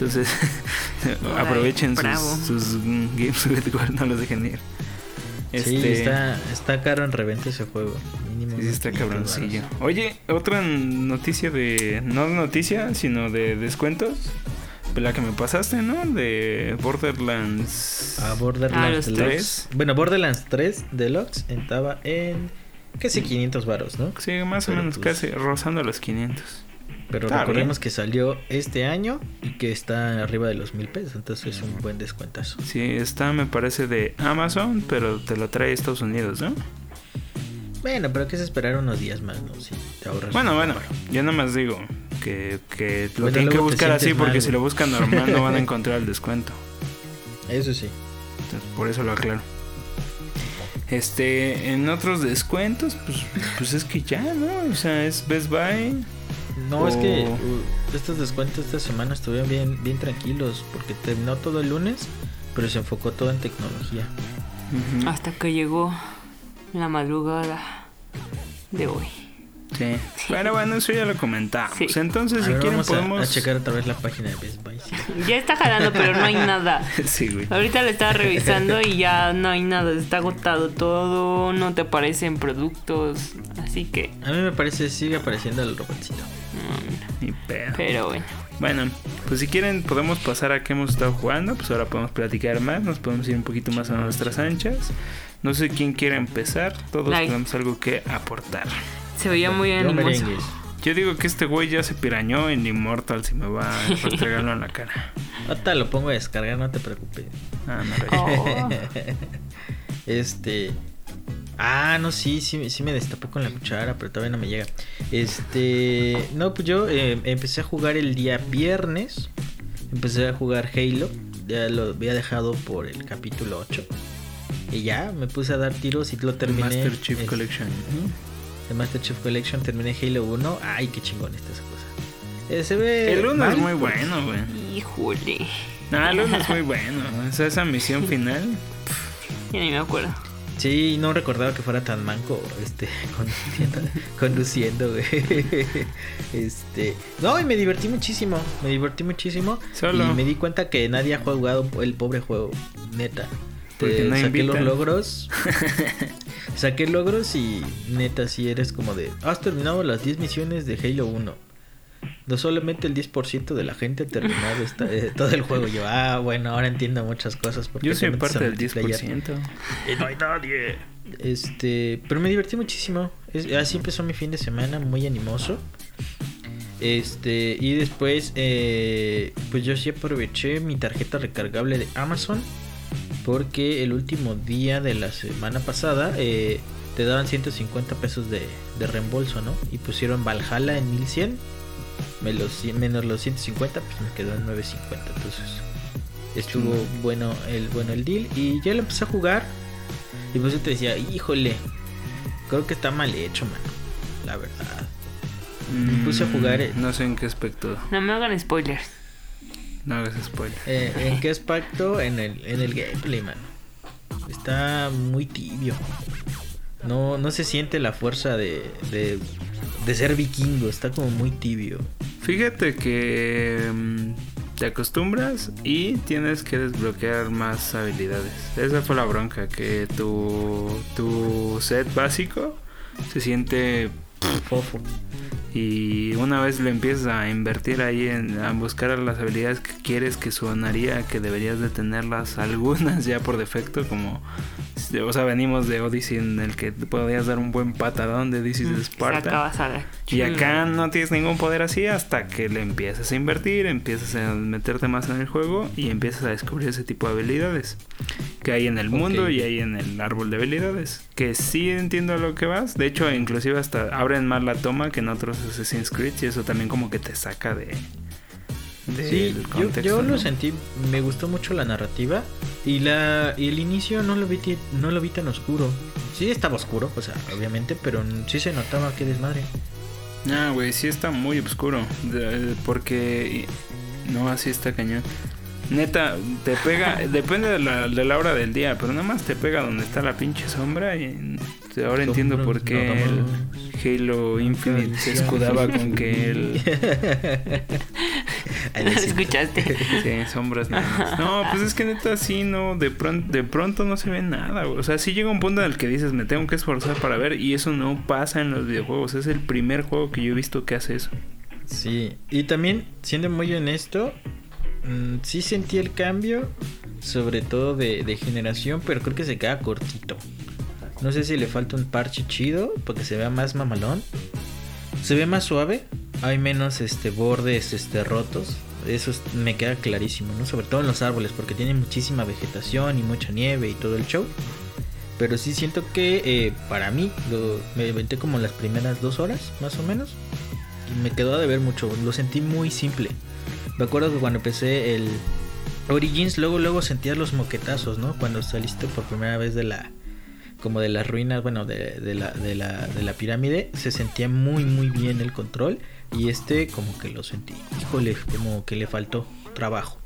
Entonces, Ay, aprovechen sus, mm, games with gold, no los dejen ir. Sí, Este, está, está caro en reventa ese juego. Mínimo sí, está 500 cabroncillo. Oye, otra noticia de, no noticia, sino de descuentos. La que me pasaste, ¿no? De Borderlands. A Ah, Borderlands Deluxe. tres. Bueno, Borderlands 3 Deluxe estaba en casi 500 varos, ¿no? Sí, más o menos, pues, casi rozando los 500. Pero Está recordemos bien. que salió este año y que está arriba de los mil pesos, entonces es un buen descuentazo. Sí, está, me parece, de Amazon, pero te lo trae Estados Unidos, ¿no? Bueno, pero que es esperar unos días más, ¿no? Si te ahorras. Bueno, bueno, yo nada más digo que, que lo Bueno, tienen que buscar así porque mal, si lo buscan normal no van a encontrar el descuento. Eso sí. Entonces, por eso lo aclaro. Este, en otros descuentos, pues, pues es que ya, ¿no? O sea, es Best Buy. No, es que O- uh, estos descuentos esta semana estuvieron bien, bien tranquilos porque terminó todo el lunes, pero se enfocó todo en tecnología. Hasta que llegó la madrugada de hoy. Sí. Bueno, bueno, eso ya lo comentamos. Sí. Entonces, A si ver, quieren, vamos a- podemos. a, checar otra vez la página de Best Buy. sí. Ya está jalando, pero no hay nada. sí, güey. Ahorita lo estaba revisando y ya no hay nada. Está agotado todo. No te aparecen productos. Así que. A mí me parece, sigue apareciendo el robotcito. mm, Ni pedo. Pero bueno. Bueno, pues si quieren podemos pasar a qué hemos estado jugando, pues ahora podemos platicar más, nos podemos ir un poquito más a nuestras anchas. No sé quién quiere empezar, todos tenemos algo que aportar. Se veía muy merengues. Yo digo que este güey ya se pirañó en Immortal si me va a restregarlo en la cara. Ahorita lo pongo a descargar, no te preocupes. Ah, no, Oh. Este. Ah, no, sí, sí, sí me destapó con la cuchara, pero todavía no me llega. Este. No, pues yo eh, empecé a jugar el día viernes. Empecé a jugar Halo. Ya lo había dejado por el capítulo 8. Y ya me puse a dar tiros y lo terminé. Master Chief Es- Collection. El Master Chief Collection terminé Halo 1. Ay, qué chingón está esa cosa. Eh, se ve. El 1 mal, es muy bueno, güey. Híjole. No, el 1 es muy bueno. O sea, esa misión final. Ya ni me acuerdo. Sí, no recordaba que fuera tan manco este conduciendo, conduciendo, güey. Este, no, y me divertí muchísimo, me divertí muchísimo Solo. y me di cuenta que nadie ha jugado el pobre juego, neta. Porque Te- no saqué los logros. saqué logros y neta si eres como de, has terminado las 10 misiones de Halo 1. No solamente el 10% de la gente ha terminado esta- eh, todo el juego. Yo, ah, bueno, ahora entiendo muchas cosas. porque Yo soy parte del multiplayer. 10%. Y no hay nadie. Este, pero me divertí muchísimo. Es- así empezó mi fin de semana, muy animoso. Este, y después, eh, pues yo sí aproveché mi tarjeta recargable de Amazon. Porque el último día de la semana pasada eh, te daban 150 pesos de, de reembolso, ¿no? Y pusieron Valhalla en 1100. Me los, menos los 150, pues me quedó en 950. Entonces, estuvo bueno el, bueno el deal. Y ya lo empecé a jugar. Y pues yo te decía, híjole, creo que está mal hecho, mano. La verdad. Me puse a jugar, eh. No sé en qué aspecto. No me hagan spoilers. No hagas spoiler. Eh, ¿En qué aspecto? En el, en el gameplay, mano. Está muy tibio. No, no se siente la fuerza de, de, de ser vikingo. Está como muy tibio. Fíjate que mm, te acostumbras y tienes que desbloquear más habilidades. Esa fue la bronca, que tu, tu set básico se siente Fofo. Y una vez le empiezas a invertir ahí en a buscar las habilidades que quieres que sonaría que deberías de tenerlas algunas ya por defecto como o sea venimos de Odyssey en el que te podías dar un buen patadón de This is Sparta Sacabas a la y acá no tienes ningún poder así hasta que le empiezas a invertir, empiezas a meterte más en el juego y empiezas a descubrir ese tipo de habilidades que hay en el mundo y hay en el árbol de habilidades. Que sí entiendo a lo que vas. De hecho, inclusive hasta abren más la toma que en otros Assassin's Creed y eso también como que te saca de... del Sí, yo, contexto, yo lo ¿no? sentí, me gustó mucho la narrativa y la y el inicio no lo vi no lo vi tan oscuro. Sí estaba oscuro, o sea, obviamente, pero sí se notaba que desmadre. Ah, güey, sí está muy oscuro. de- porque. No, así está cañón. Neta, te pega. depende de la, de la hora del día, pero nada más te pega donde está la pinche sombra. Y ahora entiendo por qué el. Halo Infinite se escudaba con que el. Ay, ¿Lo escuchaste? Sí, sombras nada más. No, pues es que neta sí, no, de pronto, de pronto no se ve nada, güey. O sea, sí llega un punto en el que dices, me tengo que esforzar para ver y eso no pasa en los videojuegos. Es el primer juego que yo he visto que hace eso. Sí, y también, siendo muy honesto, mm, sí sentí el cambio, sobre todo de, de generación, pero creo que se queda cortito. No sé si le falta un parche chido, porque se vea más mamalón. Se ve más suave, hay menos este bordes este rotos. Eso es- me queda clarísimo, ¿no? Sobre todo en los árboles, porque tiene muchísima vegetación y mucha nieve y todo el show. Pero sí siento que eh, para mí me inventé como las primeras dos horas, más o menos. Y me quedó de ver mucho. Lo sentí muy simple. Me acuerdo que cuando empecé el Origins, luego luego sentías los moquetazos, ¿no? Cuando saliste por primera vez de la como de las ruinas, bueno, de, de la, de, la, de la pirámide, se sentía muy muy bien el control y este como que lo sentí, híjole, como que le faltó trabajo.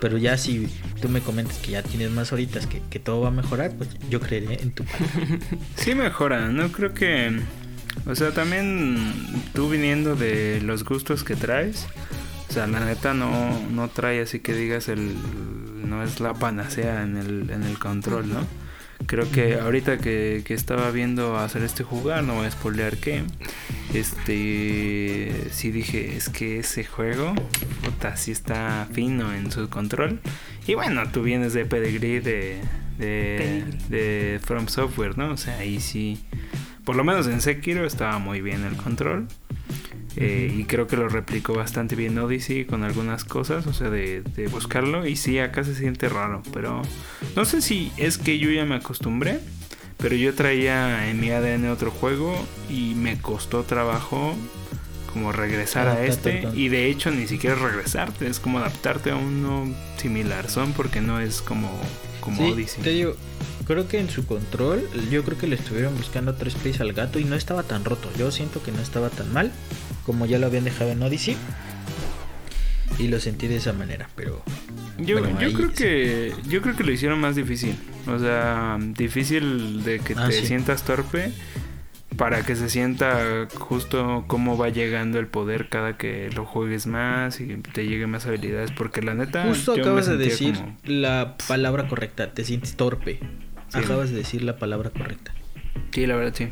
Pero ya si tú me comentas que ya tienes más horitas, que, que todo va a mejorar, pues yo creeré en tu. Sí mejora, no creo que... O sea, también tú viniendo de los gustos que traes, o sea, la neta no, no trae así que digas el... No es la panacea en el, en el control, ¿no? Creo que ahorita que, que estaba viendo hacer este jugar, no voy a spoilear que, este, sí dije, es que ese juego, puta, sí está fino en su control. Y bueno, tú vienes de Pedigree de, de, de From Software, ¿no? O sea, ahí sí, por lo menos en Sekiro estaba muy bien el control. Eh, y creo que lo replicó bastante bien Odyssey con algunas cosas, o sea, de, de, buscarlo. Y sí, acá se siente raro, pero no sé si es que yo ya me acostumbré, pero yo traía en mi ADN otro juego y me costó trabajo como regresar a este. Y de hecho ni siquiera regresarte, es como adaptarte a uno similar, son porque no es como, como Odyssey. Te digo, creo que en su control, yo creo que le estuvieron buscando tres plays al gato y no estaba tan roto. Yo siento que no estaba tan mal como ya lo habían dejado en Odyssey. Y lo sentí de esa manera, pero yo, yo creo que yo creo que lo hicieron más difícil. O sea, difícil de que ah, te sientas torpe para que se sienta justo cómo va llegando el poder cada que lo juegues más y te llegue más habilidades porque la neta justo acabas de decir la palabra correcta te sientes torpe acabas de decir la palabra correcta sí la verdad sí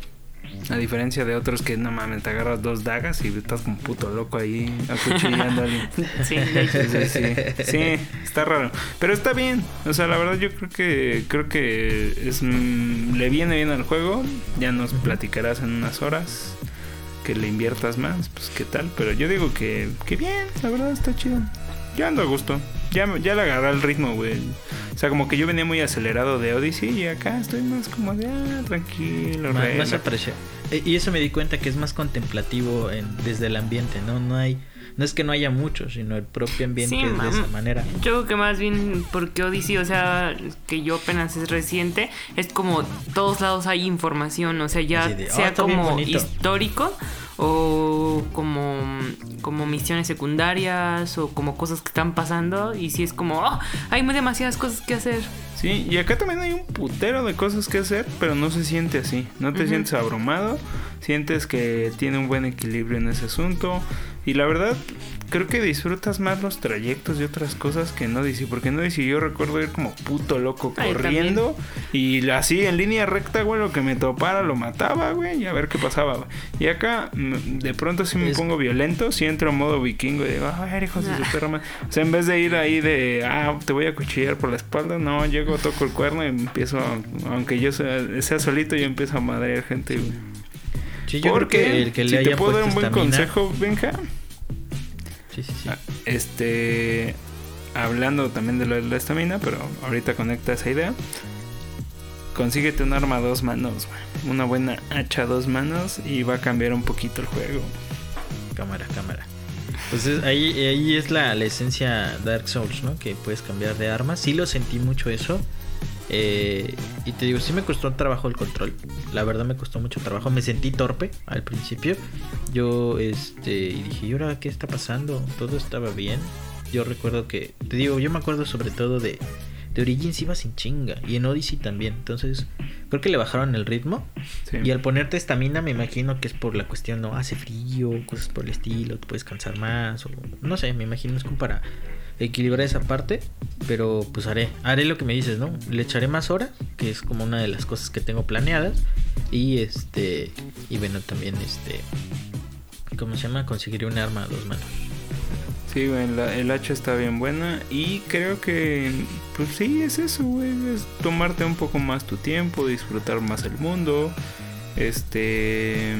a diferencia de otros que no mames, te agarras dos dagas y estás como puto loco ahí acuchillando a alguien. Sí, sí, sí, sí, está raro. Pero está bien. O sea, la verdad yo creo que creo que es mm, le viene bien al juego. Ya nos platicarás en unas horas que le inviertas más, pues qué tal. Pero yo digo que, que bien, la verdad está chido. Yo ando a gusto. Ya, ya le agarré el ritmo, güey. O sea, como que yo venía muy acelerado de Odyssey y acá estoy más como de, ah, tranquilo, más, más aprecio. E, y eso me di cuenta que es más contemplativo en, desde el ambiente, ¿no? No hay... No es que no haya mucho, sino el propio ambiente es de esa manera. Yo creo que más bien porque Odyssey, o sea, que yo apenas es reciente, es como todos lados hay información, o sea, ya sea oh, como histórico o como, como misiones secundarias o como cosas que están pasando y si es como, oh, hay demasiadas cosas que hacer. Sí, y acá también hay un putero de cosas que hacer, pero no se siente así, no te sientes abrumado, sientes que tiene un buen equilibrio en ese asunto y la verdad creo que disfrutas más los trayectos y otras cosas que no dice. Porque no dice, yo recuerdo ir como puto loco corriendo y así en línea recta, güey, lo que me topara lo mataba, güey, y a ver qué pasaba. Y acá mm, de pronto si me pongo violento, si entro en modo vikingo y digo, a ver, hijos de su perra O sea, en vez de ir ahí de, ah, te voy a cuchillar por la espalda, no, llego, toco el cuerno y empiezo, aunque yo sea, sea solito, yo empiezo a madrear gente, Porque el que le si te puedo dar un buen consejo, Benja Sí, sí, sí. Ah, este. Hablando también de lo de la estamina, pero ahorita conecta esa idea. Consíguete un arma a dos manos, Una buena hacha a dos manos y va a cambiar un poquito el juego. Cámara, cámara. Pues ahí, ahí es la, la, esencia Dark Souls, ¿no? Que puedes cambiar de arma. Sí lo sentí mucho eso. Eh, y te digo, sí me costó trabajo el control. La verdad me costó mucho trabajo. Me sentí torpe al principio. Yo, este, y dije, ¿y ahora qué está pasando? Todo estaba bien. Yo recuerdo que, te digo, yo me acuerdo sobre todo de, de Origins iba sin chinga. Y en Odyssey también. Entonces, creo que le bajaron el ritmo. Y al ponerte estamina, me imagino que es por la cuestión, no hace frío, cosas por el estilo, te puedes cansar más. O no sé, me imagino es como para equilibrar esa parte, pero pues haré, haré lo que me dices, ¿no? Le echaré más horas, que es como una de las cosas que tengo planeadas y este y bueno, también este ¿cómo se llama? Conseguiré un arma a dos manos. Sí, güey, el hacha está bien buena y creo que, pues sí, es eso, güey, es tomarte un poco más tu tiempo, disfrutar más el mundo, este,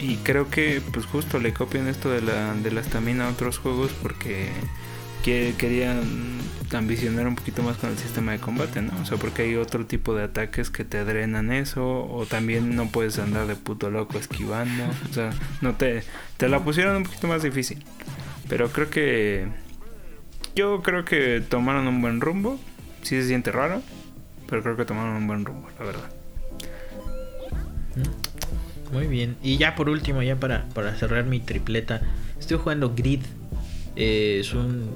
y creo que, pues justo le copian esto de la, de la estamina a otros juegos porque que querían ambicionar un poquito más con el sistema de combate, ¿no? O sea, porque hay otro tipo de ataques que te drenan eso, o también no puedes andar de puto loco esquivando, o sea, no te, te la pusieron un poquito más difícil. Pero creo que, yo creo que tomaron un buen rumbo, sí se siente raro, pero creo que tomaron un buen rumbo, la verdad. Muy bien, y ya por último, ya para, para cerrar mi tripleta, estoy jugando Grid. Eh, es un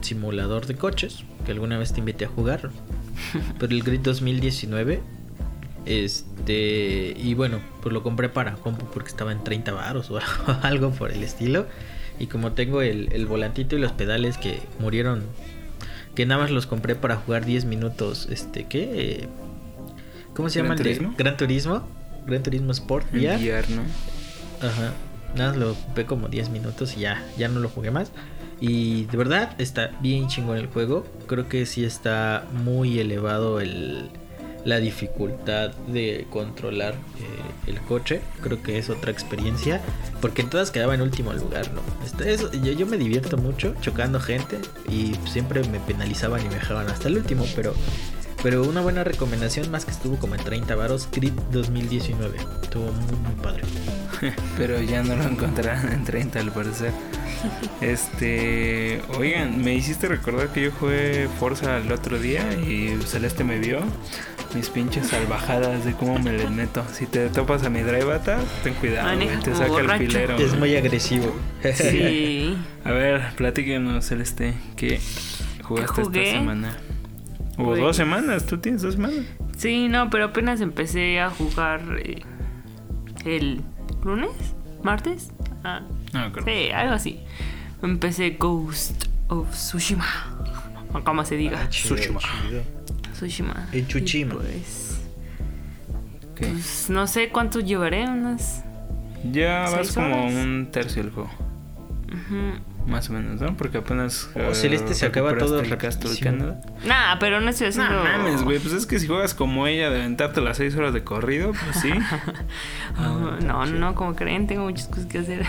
simulador de coches que alguna vez te invité a jugar. Pero el Grid 2019 este y bueno, pues lo compré para compu porque estaba en 30 baros o algo por el estilo. Y como tengo el, volantito y los pedales que murieron, que nada más los compré para jugar 10 minutos, este, ¿qué? ¿Cómo se llama? Turismo? Gran Turismo. Gran Turismo Sport. ¿no? Ajá. Nada, lo ve como 10 minutos y ya, ya no lo jugué más. Y de verdad está bien chingón el juego. Creo que sí está muy elevado el, la dificultad de controlar eh, el coche. Creo que es otra experiencia. Porque en todas quedaba en último lugar, ¿no? Este, yo, yo me divierto mucho chocando gente y siempre me penalizaban y me dejaban hasta el último. Pero, pero una buena recomendación, más que estuvo como en 30 varos, Creed 2019. Estuvo muy, muy padre. Pero ya no lo encontrarán en 30 al parecer. Este, oigan, me hiciste recordar que yo jugué Forza el otro día y Celeste me vio. Mis pinches salvajadas de cómo me les meto. Si te topas a mi drive ten cuidado, Maneja te saca el filero. Es muy agresivo. Sí. A ver, platíquenos, Celeste, ¿qué jugaste esta semana? O Pues- dos semanas, tú tienes dos semanas. Sí, no, pero apenas empecé a jugar eh, el lunes, martes. Ah, No, creo. sí, algo así. Empecé Ghost of Tsushima. O como se diga. Chido, Tsushima. chido. Tsushima. En Tsushima. Pues, pues, no sé cuánto llevaré, unas. Ya vas ¿Seis como horas? un tercio del juego. Ujú. Más o menos, ¿no? Porque apenas. Oh, eh, Celeste se acaba todo el Castle rapidísimo. Canada. Nah, pero no estoy No haciendo. mames, güey. Pues es que si juegas como ella de aventarte las 6 horas de corrido, pues sí. Ah, no, no, no, como creen, tengo muchas cosas que hacer.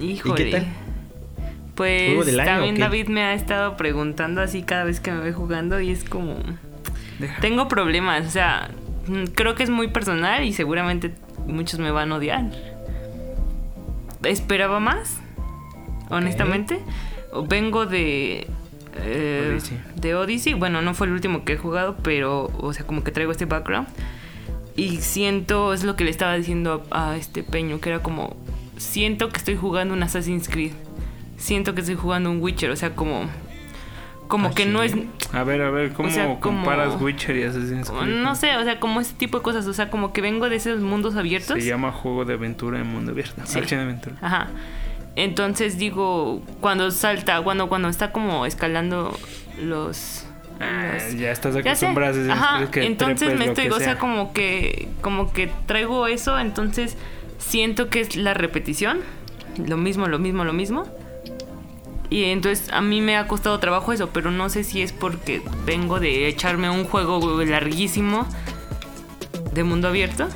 Híjole. ¿Y qué tal? Pues ¿Juego del año o también? David me ha estado preguntando así cada vez que me ve jugando y es como... Deja. Tengo problemas, o sea, mm, creo que es muy personal y seguramente muchos me van a odiar. Esperaba más, honestamente. Vengo de... eh, Odyssey. De Odyssey, bueno, no fue el último que he jugado, pero, o sea, como que traigo este background. Y siento, es lo que le estaba diciendo a, a este Peño, que era como, siento que estoy jugando un Assassin's Creed. Siento que estoy jugando un Witcher, o sea, como, como Ah, que no es. A ver, a ver, ¿cómo O sea, como- comparas Witcher y Assassin's Creed? no sé, o sea, como ese tipo de cosas, o sea, como que vengo de esos mundos abiertos. Se llama juego de aventura en mundo abierto. Sí. Acción de aventura. Ajá. Entonces digo, cuando salta, cuando, cuando está como escalando los... Ah, ya estás Ya sé. acostumbrado a Assassin's Ajá, Creed que entonces trepes me estoy, o sea, sea. como que, como que traigo eso, entonces siento que es la repetición, lo mismo, lo mismo, lo mismo. Y entonces a mí me ha costado trabajo eso, pero no sé si es porque vengo de echarme un juego larguísimo de mundo abierto.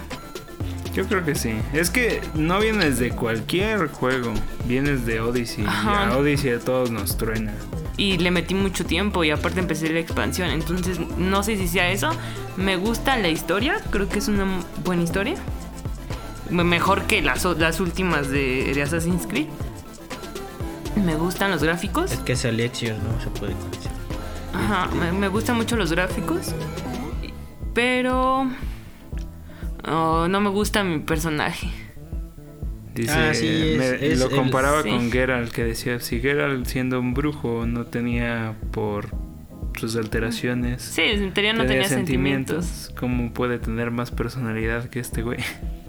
Yo creo que sí. Es que no vienes de cualquier juego. Vienes de Odyssey. Ajá. Y a Odyssey a todos nos truena. y le metí mucho tiempo y aparte empecé la expansión. Entonces, no sé si sea eso. Me gusta la historia, creo que es una buena historia. Me- Mejor que las, las últimas de, de Assassin's Creed. Me gustan los gráficos. Es que es Alexios, no se puede decir. Ajá, me, me gustan mucho los gráficos. Pero oh, no me gusta mi personaje. Dice, Ah, sí, es- me- es lo el- comparaba sí. con Geralt, que decía, si Geralt siendo un brujo no tenía por sus alteraciones, Sí, en teoría no tenía sentimientos. ¿cómo puede tener más personalidad que este güey?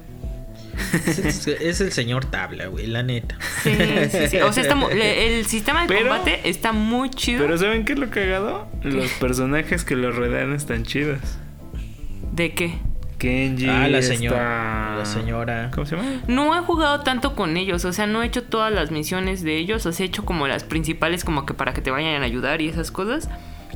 Es, el señor tabla, güey, la neta. Sí, sí, sí. O sea, está el sistema de Pero- combate está muy chido. Pero ¿saben qué es lo cagado? Los personajes que lo rodean están chidos. ¿De qué? Kenji, Ah, la está- señora. La señora. ¿Cómo se llama? No he jugado tanto con ellos, o sea, no he hecho todas las misiones de ellos, o sea, he hecho como las principales como que para que te vayan a ayudar y esas cosas.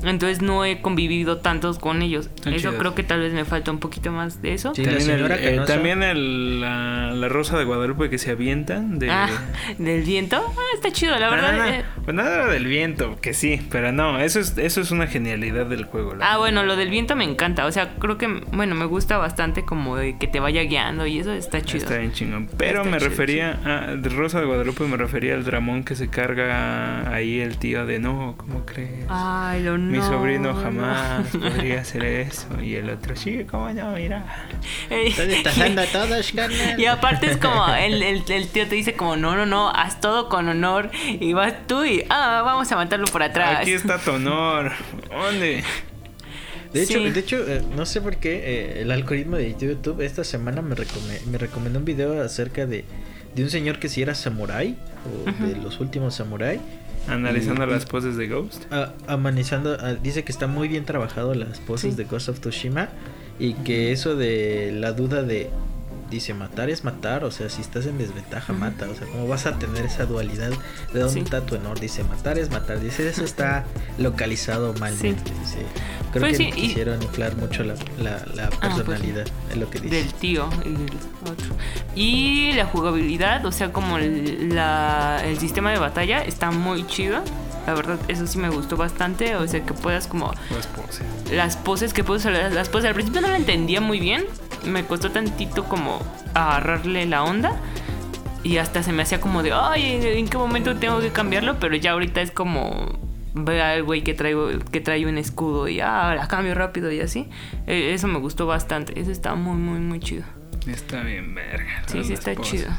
Entonces no he convivido tantos con ellos. Están eso creo que tal vez me falta un poquito más de eso. Sí, también el, eh, también el- la, la rosa de Guadalupe que se avientan de... Ah, del viento. Ah, está chido, la verdad. Ah, eh. Pues nada del viento, que sí, pero no, eso es, eso es una genialidad del juego. la Ah, bueno, lo del viento me encanta. O sea, creo que, bueno, me gusta bastante como de que te vaya guiando y eso está chido. Está bien chingón. Pero Está me chido, refería a de Rosa de Guadalupe, me refería al dramón que se carga ahí el tío de no, ¿cómo crees? Ay, lo Mi no, sobrino no. jamás podría hacer eso. Y el otro, sí, ¿cómo no? Mira. Ey. Estás a todos, carnal. Y aparte es como, el, el, el tío te dice como, no, no, no, haz todo con honor. Y vas tú y, ah, vamos a matarlo por atrás. Aquí está tu honor. ¿Dónde? De hecho, Sí. de hecho eh, no sé por qué eh, el algoritmo de YouTube esta semana me, recome- me recomendó un video acerca de, de un señor que si era samurái o de los últimos samurái. Analizando Y- las poses de Ghost. a- amanizando, dice que está muy bien trabajado las poses Sí. de Ghost of Tsushima y que eso de la duda de dice matar es matar, o sea, si estás en desventaja, mata, o sea, ¿cómo vas a tener esa dualidad? ¿De dónde Sí. está tu honor? Dice matar es matar, dice eso está localizado malmente, dice. Creo Pues que sí, quisieron inflar mucho la, la, la pues sí. personalidad, es lo que dice. del tío el otro. Y la jugabilidad, o sea, como el, la- el sistema de batalla está muy chido. La verdad, eso sí me gustó bastante. O sea, que puedas como Las poses. las poses que puedes usar, las poses. Al principio no lo entendía muy bien. Me costó tantito como agarrarle la onda. Y hasta se me hacía como de, ay, ¿en qué momento tengo que cambiarlo? Pero ya ahorita es como ver al güey que traigo que trae un escudo y ah, la cambio rápido y así. Eh, eso me gustó bastante. Eso está muy, muy, muy chido. Está bien, verga. Sí, sí está chido.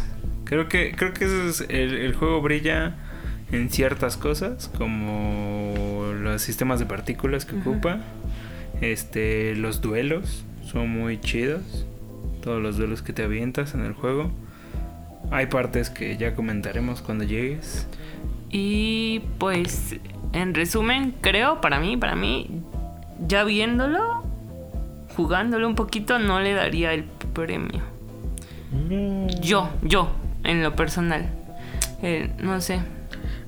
Creo que, creo que eso es el, el juego brilla en ciertas cosas, como los sistemas de partículas que ocupa. Este, los duelos son muy chidos. Todos los duelos que te avientas en el juego. Hay partes que ya comentaremos cuando llegues. Y pues, en resumen, creo, para mí, para mí, ya viéndolo, jugándolo un poquito, no le daría el premio. Yo, yo, en lo personal. Eh, no sé.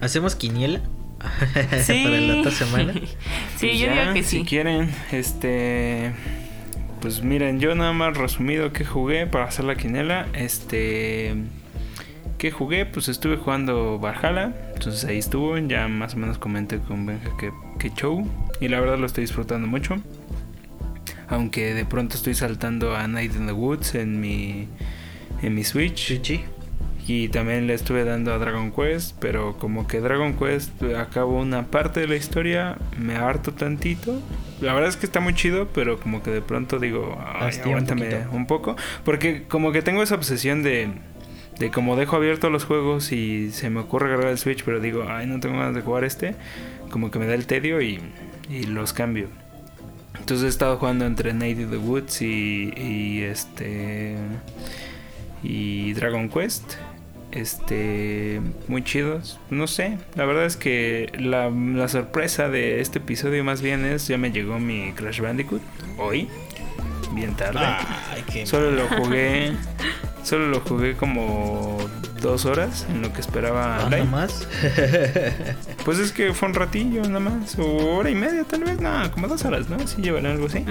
¿Hacemos quiniela? Sí. Para la otra semana. sí, Pues yo ya, digo que Si sí. quieren, este. Pues miren, yo nada más resumido que jugué para hacer la quinela. Este. ¿Qué jugué? Pues estuve jugando Valhalla. Entonces ahí estuvo. Ya más o menos comenté con Benja que, que show. Y la verdad lo estoy disfrutando mucho. Aunque de pronto estoy saltando a Night in the Woods en mi. En mi Switch. Y también le estuve dando a Dragon Quest, pero como que Dragon Quest acabo una parte de la historia, me harto tantito. La verdad es que está muy chido, pero como que de pronto digo, "Ay, un aguántame poquito. un, poco. Porque como que tengo esa obsesión de, de como dejo abiertos los juegos y se me ocurre agarrar el Switch, pero digo, ay, no tengo ganas de jugar este. Como que me da el tedio y, y los cambio. Entonces he estado jugando entre Night the Woods y, y este y Dragon Quest. Este, muy chidos. No sé, la verdad es que la, la sorpresa de este episodio más bien es, ya me llegó mi Crash Bandicoot hoy, bien tarde. Ay, qué Solo lo jugué, solo lo jugué como dos horas en lo que esperaba Ah, Live. ¿no más? Pues es que fue un ratillo nada más, o hora y media tal vez, no, como dos horas, ¿no? Sí llevan algo así.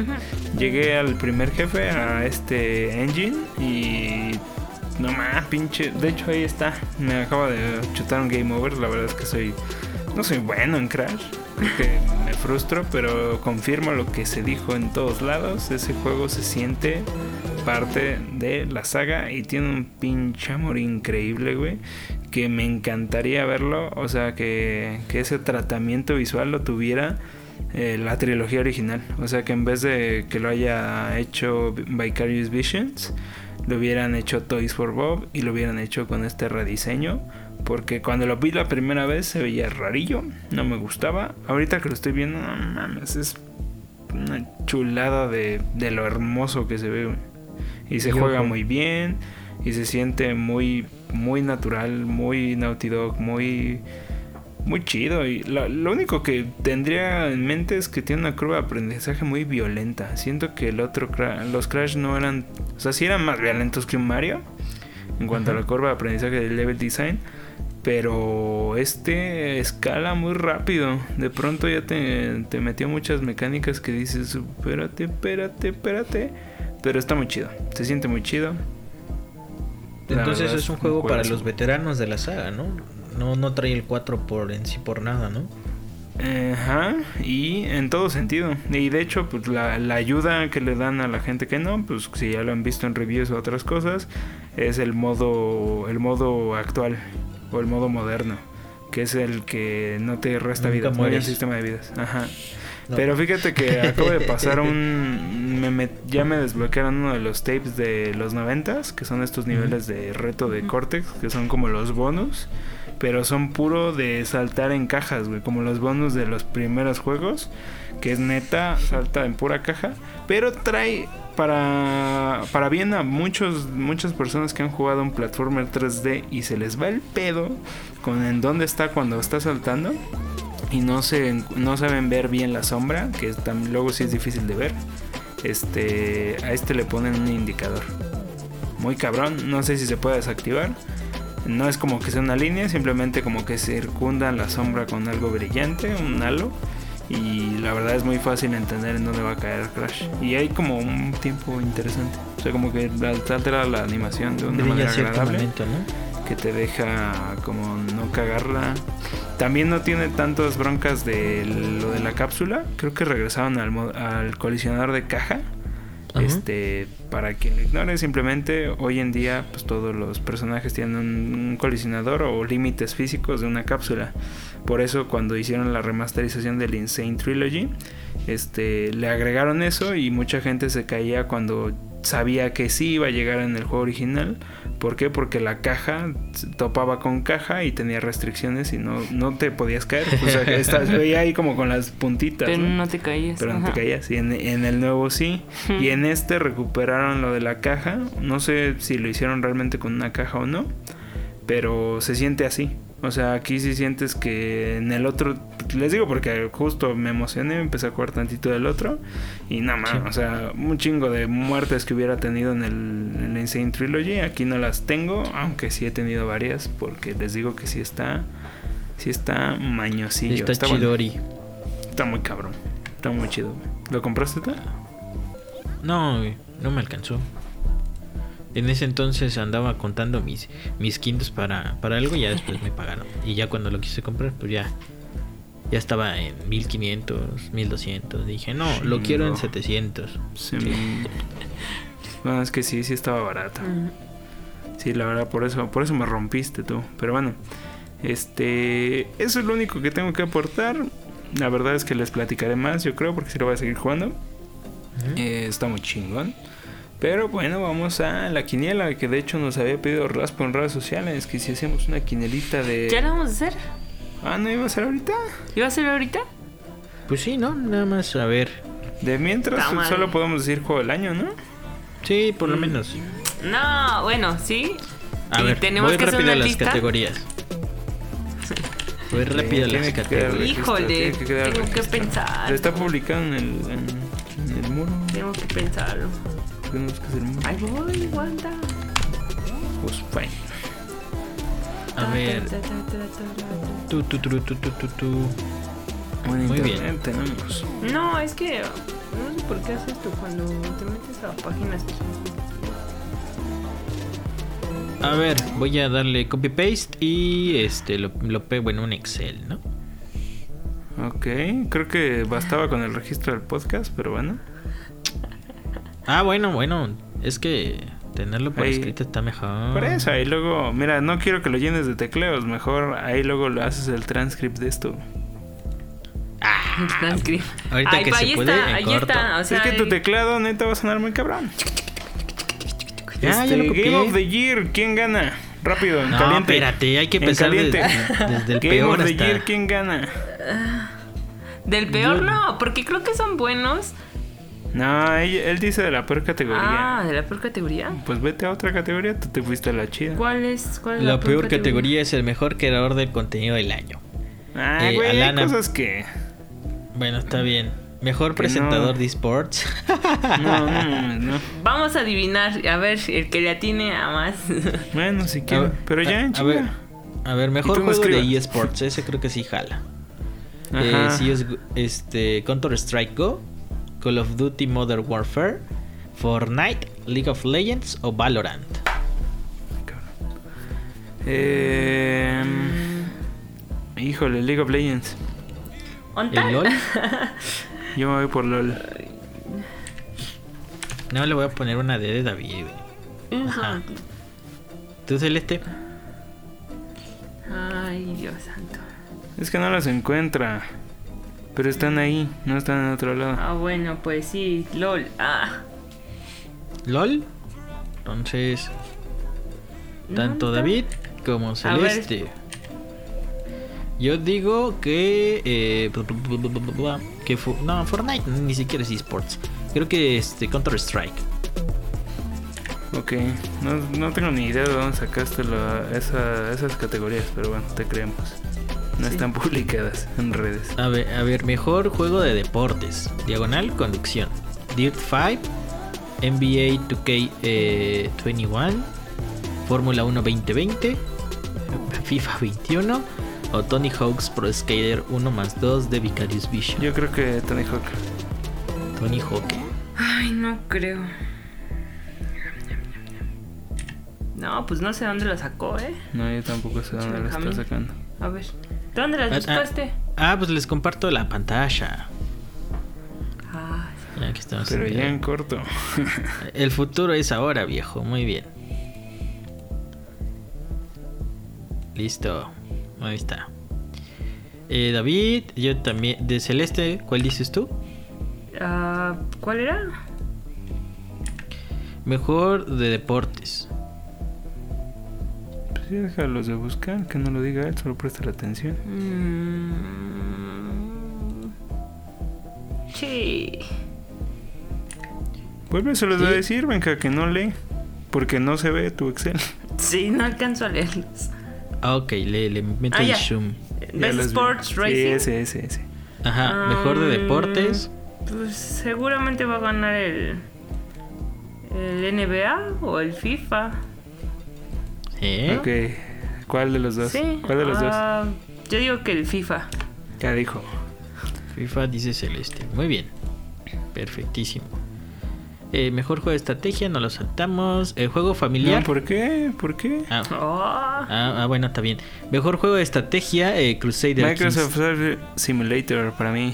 Llegué al primer jefe, a este engine, y no más, pinche. De hecho, ahí está. Me acaba de chutar un game over. La verdad es que soy. No soy bueno en Crash. Me frustro, pero confirmo lo que se dijo en todos lados. Ese juego se siente parte de la saga y tiene un pinche amor increíble, güey. Que me encantaría verlo. O sea, que, que ese tratamiento visual lo tuviera eh, la trilogía original. O sea, que en vez de que lo haya hecho Vicarious Visions, lo hubieran hecho Toys for Bob y lo hubieran hecho con este rediseño. Porque cuando lo vi la primera vez se veía rarillo, no me gustaba. Ahorita que lo estoy viendo, no mames, es una chulada de, de lo hermoso que se ve. Y se Yo juega muy bien y se siente muy, muy natural, muy Naughty Dog, muy, muy chido. Y la- lo único que tendría en mente es que tiene una curva de aprendizaje muy violenta. Siento que el otro Cra- los Crash no eran, o sea, sí eran más violentos que un Mario en cuanto a la curva de aprendizaje del level design. Pero este escala muy rápido. De pronto ya te, te metió muchas mecánicas que dices, espérate, espérate, espérate. Pero está muy chido. Se siente muy chido. La Entonces es un juego para los veteranos de la saga, ¿no? No, no trae el 4 por en sí por nada, ¿no? Ajá, y en todo sentido. Y de hecho, pues la, la ayuda que le dan a la gente que no, pues si ya lo han visto en reviews o otras cosas, es el modo, el modo actual o el modo moderno, que es el que no te resta Nunca hay un mueres. sistema de vidas. Ajá. No. Pero fíjate que acabo de pasar un... me met- ya me desbloquearon uno de los tapes de los noventas, que son estos niveles de reto de Cortex, que son como los bonus, pero son puro de saltar en cajas, güey, como los bonus de los primeros juegos, que es neta, salta en pura caja, pero trae para, para bien a muchos, muchas personas que han jugado un platformer 3D y se les va el pedo con en dónde está cuando está saltando y no se no saben ver bien la sombra, que luego sí es difícil de ver. Este, a este le ponen un indicador. muy cabrón. No sé si se puede desactivar. No es como que sea una línea, simplemente como que circunda la sombra con algo brillante, un halo. Y la verdad es muy fácil entender en dónde va a caer Crash. Y hay como un tiempo interesante. O sea, como que altera la animación de una manera agradable momento, ¿no? que te deja como no cagarla. También no tiene tantas broncas de lo de la cápsula. Creo que regresaron al, al colisionador de caja. Ajá. Este, para quien lo ignore, simplemente hoy en día pues todos los personajes tienen un, un colisionador o límites físicos de una cápsula. Por eso cuando hicieron la remasterización del Insane Trilogy, este, le agregaron eso y mucha gente se caía cuando sabía que sí iba a llegar en el juego original. ¿Por qué? Porque la caja topaba con caja y tenía restricciones y no, no te podías caer. O sea, que estás veía ahí como con las puntitas. Pero ¿no? no te caías. Pero no te caías. Y en, en el nuevo sí. Y en este recuperaron lo de la caja. No sé si lo hicieron realmente con una caja o no. Pero se siente así. O sea, aquí sí sientes que en el otro. Les digo porque justo me emocioné. Empecé a jugar tantito del otro. Y nada más. Sí. O sea, un chingo de muertes que hubiera tenido en el, en el Insane Trilogy. Aquí no las tengo. Aunque sí he tenido varias. Porque les digo que sí está. Sí está mañosillo. Está, bueno. chidori. Está muy cabrón. Está muy chido. ¿Lo compraste tú? No, no me alcanzó. En ese entonces andaba contando mis, mis quintos para, para algo y ya después me pagaron. Y ya cuando lo quise comprar, pues ya, ya estaba en 1500, 1200. Dije, no, lo quiero en Chingo. 700. Sí. Bueno, es que sí, sí estaba barata. Mm. Sí, la verdad, por eso, por eso me rompiste tú. Pero bueno, este, eso es lo único que tengo que aportar. La verdad es que les platicaré más, yo creo, porque si lo voy a seguir jugando. Eh, está muy chingón. Pero bueno, vamos a la quiniela, que de hecho nos había pedido Raspo en redes sociales, que si hacíamos una quinielita de... ¿Ya la vamos a hacer? Ah, ¿no iba a ser ahorita? ¿Iba a ser ahorita? Pues sí, ¿no? Nada más a ver. De mientras Está mal. solo podemos decir juego del año, ¿no? Sí, por lo Mm. menos. No, bueno, sí. A y ver, tenemos voy que hacer rápido a una las lista. categorías. Voy rápido a las categorías. Híjole, que tengo que pensar. Está publicado en el, en, en el muro. Tengo que pensarlo. Tenemos que hacer. Ahí voy, aguanta. Pues bueno. A ver, tú, tú, tú, tú, tú, tú, tú. Buen Muy bien. tenemos. No, es que no sé por qué haces esto cuando te metes a páginas que son A ver, voy a darle copy paste y este lo, lo pego en un Excel, ¿no? Ok, creo que bastaba con el registro del podcast, pero bueno. Ah, bueno, bueno, es que tenerlo por Ahí. escrito está mejor. Por eso, ahí luego, mira, no quiero que lo llenes de tecleos, mejor ahí luego lo haces el transcript de esto. Ah, transcript. ahorita Ay, que pa, se ahí puede, está, ahí corto. está. O sea, es que tu teclado neta va a sonar muy cabrón. Ya, ya lo Este. Game of the Year, ¿quién gana? Rápido, en No, caliente. espérate, hay que En empezar desde, desde el Game peor of the hasta... Year, ¿quién gana? Del peor Yo- no, porque creo que son buenos. No, él, él dice de la peor categoría. Ah, de la peor categoría. Pues vete a otra categoría, tú te fuiste a la chida. ¿Cuál es, cuál es La peor categoría es el mejor creador del contenido del año. Ah, Eh, güey, hay Alana. cosas que... Bueno, está bien. Mejor Que presentador no. de esports. No, no, no. Vamos a adivinar, a ver, el que le atine a más. Bueno, si ver, Pero ya, a, en a ver, a ver, mejor juego de eSports. Ese creo que sí jala. Eh, Ajá. sí es este Counter Strike Go, Call of Duty Modern Warfare, Fortnite, League of Legends o Valorant. Eh, híjole, League of Legends. ¿Onta? ¿El LOL? Yo me voy por LOL. No le voy a poner una D de David. Ajá. ¿Tú, Celeste? Ay, Dios santo. Es que no las encuentra. Pero están ahí, no están en otro lado. Ah, bueno, pues sí, LOL. Ah. ¿LOL? Entonces, tanto. David como. Celeste. Yo digo que. Eh, que no, Fortnite ni siquiera es esports. Creo que este Counter Strike. Ok, no, no tengo ni idea de dónde sacaste la- esa- esas categorías, pero bueno, te creemos. No Sí. están publicadas en redes. A ver, a ver, mejor juego de deportes. Diagonal, conducción. Dirt 5, NBA 2K21, Fórmula 1 2020, FIFA 21 o Tony Hawk's Pro Skater 1 más 2 de Vicarious Vision. Yo creo que Tony Hawk. Tony Hawk. Ay, no creo. No, pues no sé dónde la sacó, ¿eh? No, yo tampoco sé dónde lo está sacando. A ver. ¿Dónde las Ah, ah. buscaste? Ah, pues les comparto la pantalla. Ah, Ya, aquí estamos. Pero ya en corto. El futuro es ahora, viejo. Muy bien. Listo. Ahí está. Eh, David, yo también. De Celeste, ¿cuál dices tú? ah, ¿Cuál era? Mejor de deportes. Déjalos de buscar, que no lo diga él, solo presta la atención. Mm, Sí. Vuélveselos a Sí. decir, venga, que no lee. Porque no se ve tu Excel. Sí, no alcanzo a leerlos. Ah, ok, le, le meto Ah, el ya. zoom. Los vi. Sports Sí, Racing. ese, ese, ese. Ajá, mejor de Ah, deportes. Pues seguramente va a ganar el. El NBA o el FIFA. ¿Eh? Ok. ¿Cuál de los dos? Sí. ¿Cuál de los ah, Yo digo que el FIFA. dos? Ya dijo. FIFA dice Celeste. Muy bien. Perfectísimo. Eh, mejor juego de estrategia, no lo saltamos. El juego familiar. No, ¿Por qué? ¿Por qué? Ah, Oh, ah, ah, bueno, está bien. Mejor juego de estrategia, eh, Crusader Microsoft Kings. Simulator para mí.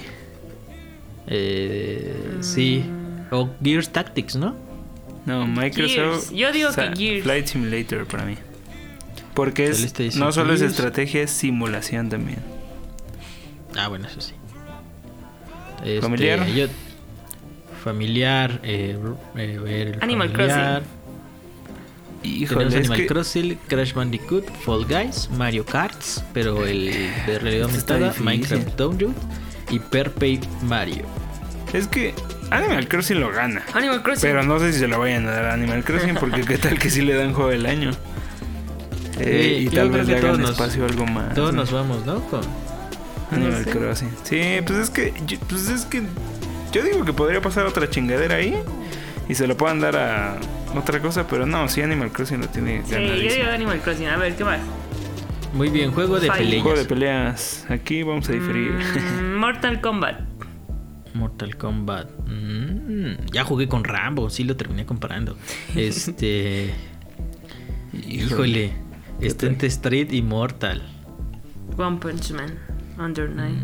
Eh, sí. O Gears Tactics, ¿no? No, Microsoft. Gears. Yo digo que Sa- Gears. Flight Simulator para mí. Porque es, no solo es estrategia, es simulación también. Ah, bueno, eso sí. Este, ¿Familiar? yo- familiar. Eh, eh, ver el Animal familiar. Híjole, Tenemos Animal que Crossing, Crash Bandicoot, Fall Guys, Mario Karts, pero el de realidad Este está aumentada. Minecraft Download y Perpay Mario. es que Animal Crossing lo gana. Animal Crossing. Pero no sé si se lo vayan a dar a Animal Crossing porque qué tal que sí le dan juego del año. Eh, Sí, y tal vez le hagan nos- espacio a algo más. Todos ¿no? nos vamos, ¿no? Con Animal No sé. Crossing. Sí, pues es que yo, pues es que yo digo que podría pasar otra chingadera ahí y se lo puedan dar a otra cosa, pero no, sí Animal Crossing lo tiene Sí, yo digo. Animal Crossing. A ver, ¿qué más? Muy bien, juego de peleas. Juego de peleas. Aquí vamos a diferir. Mm, Mortal Kombat. Mortal Kombat. Mm, ya jugué con Rambo, sí lo terminé comparando. Este. híjole. Está entre Street y Mortal. One Punch Man. Under Night.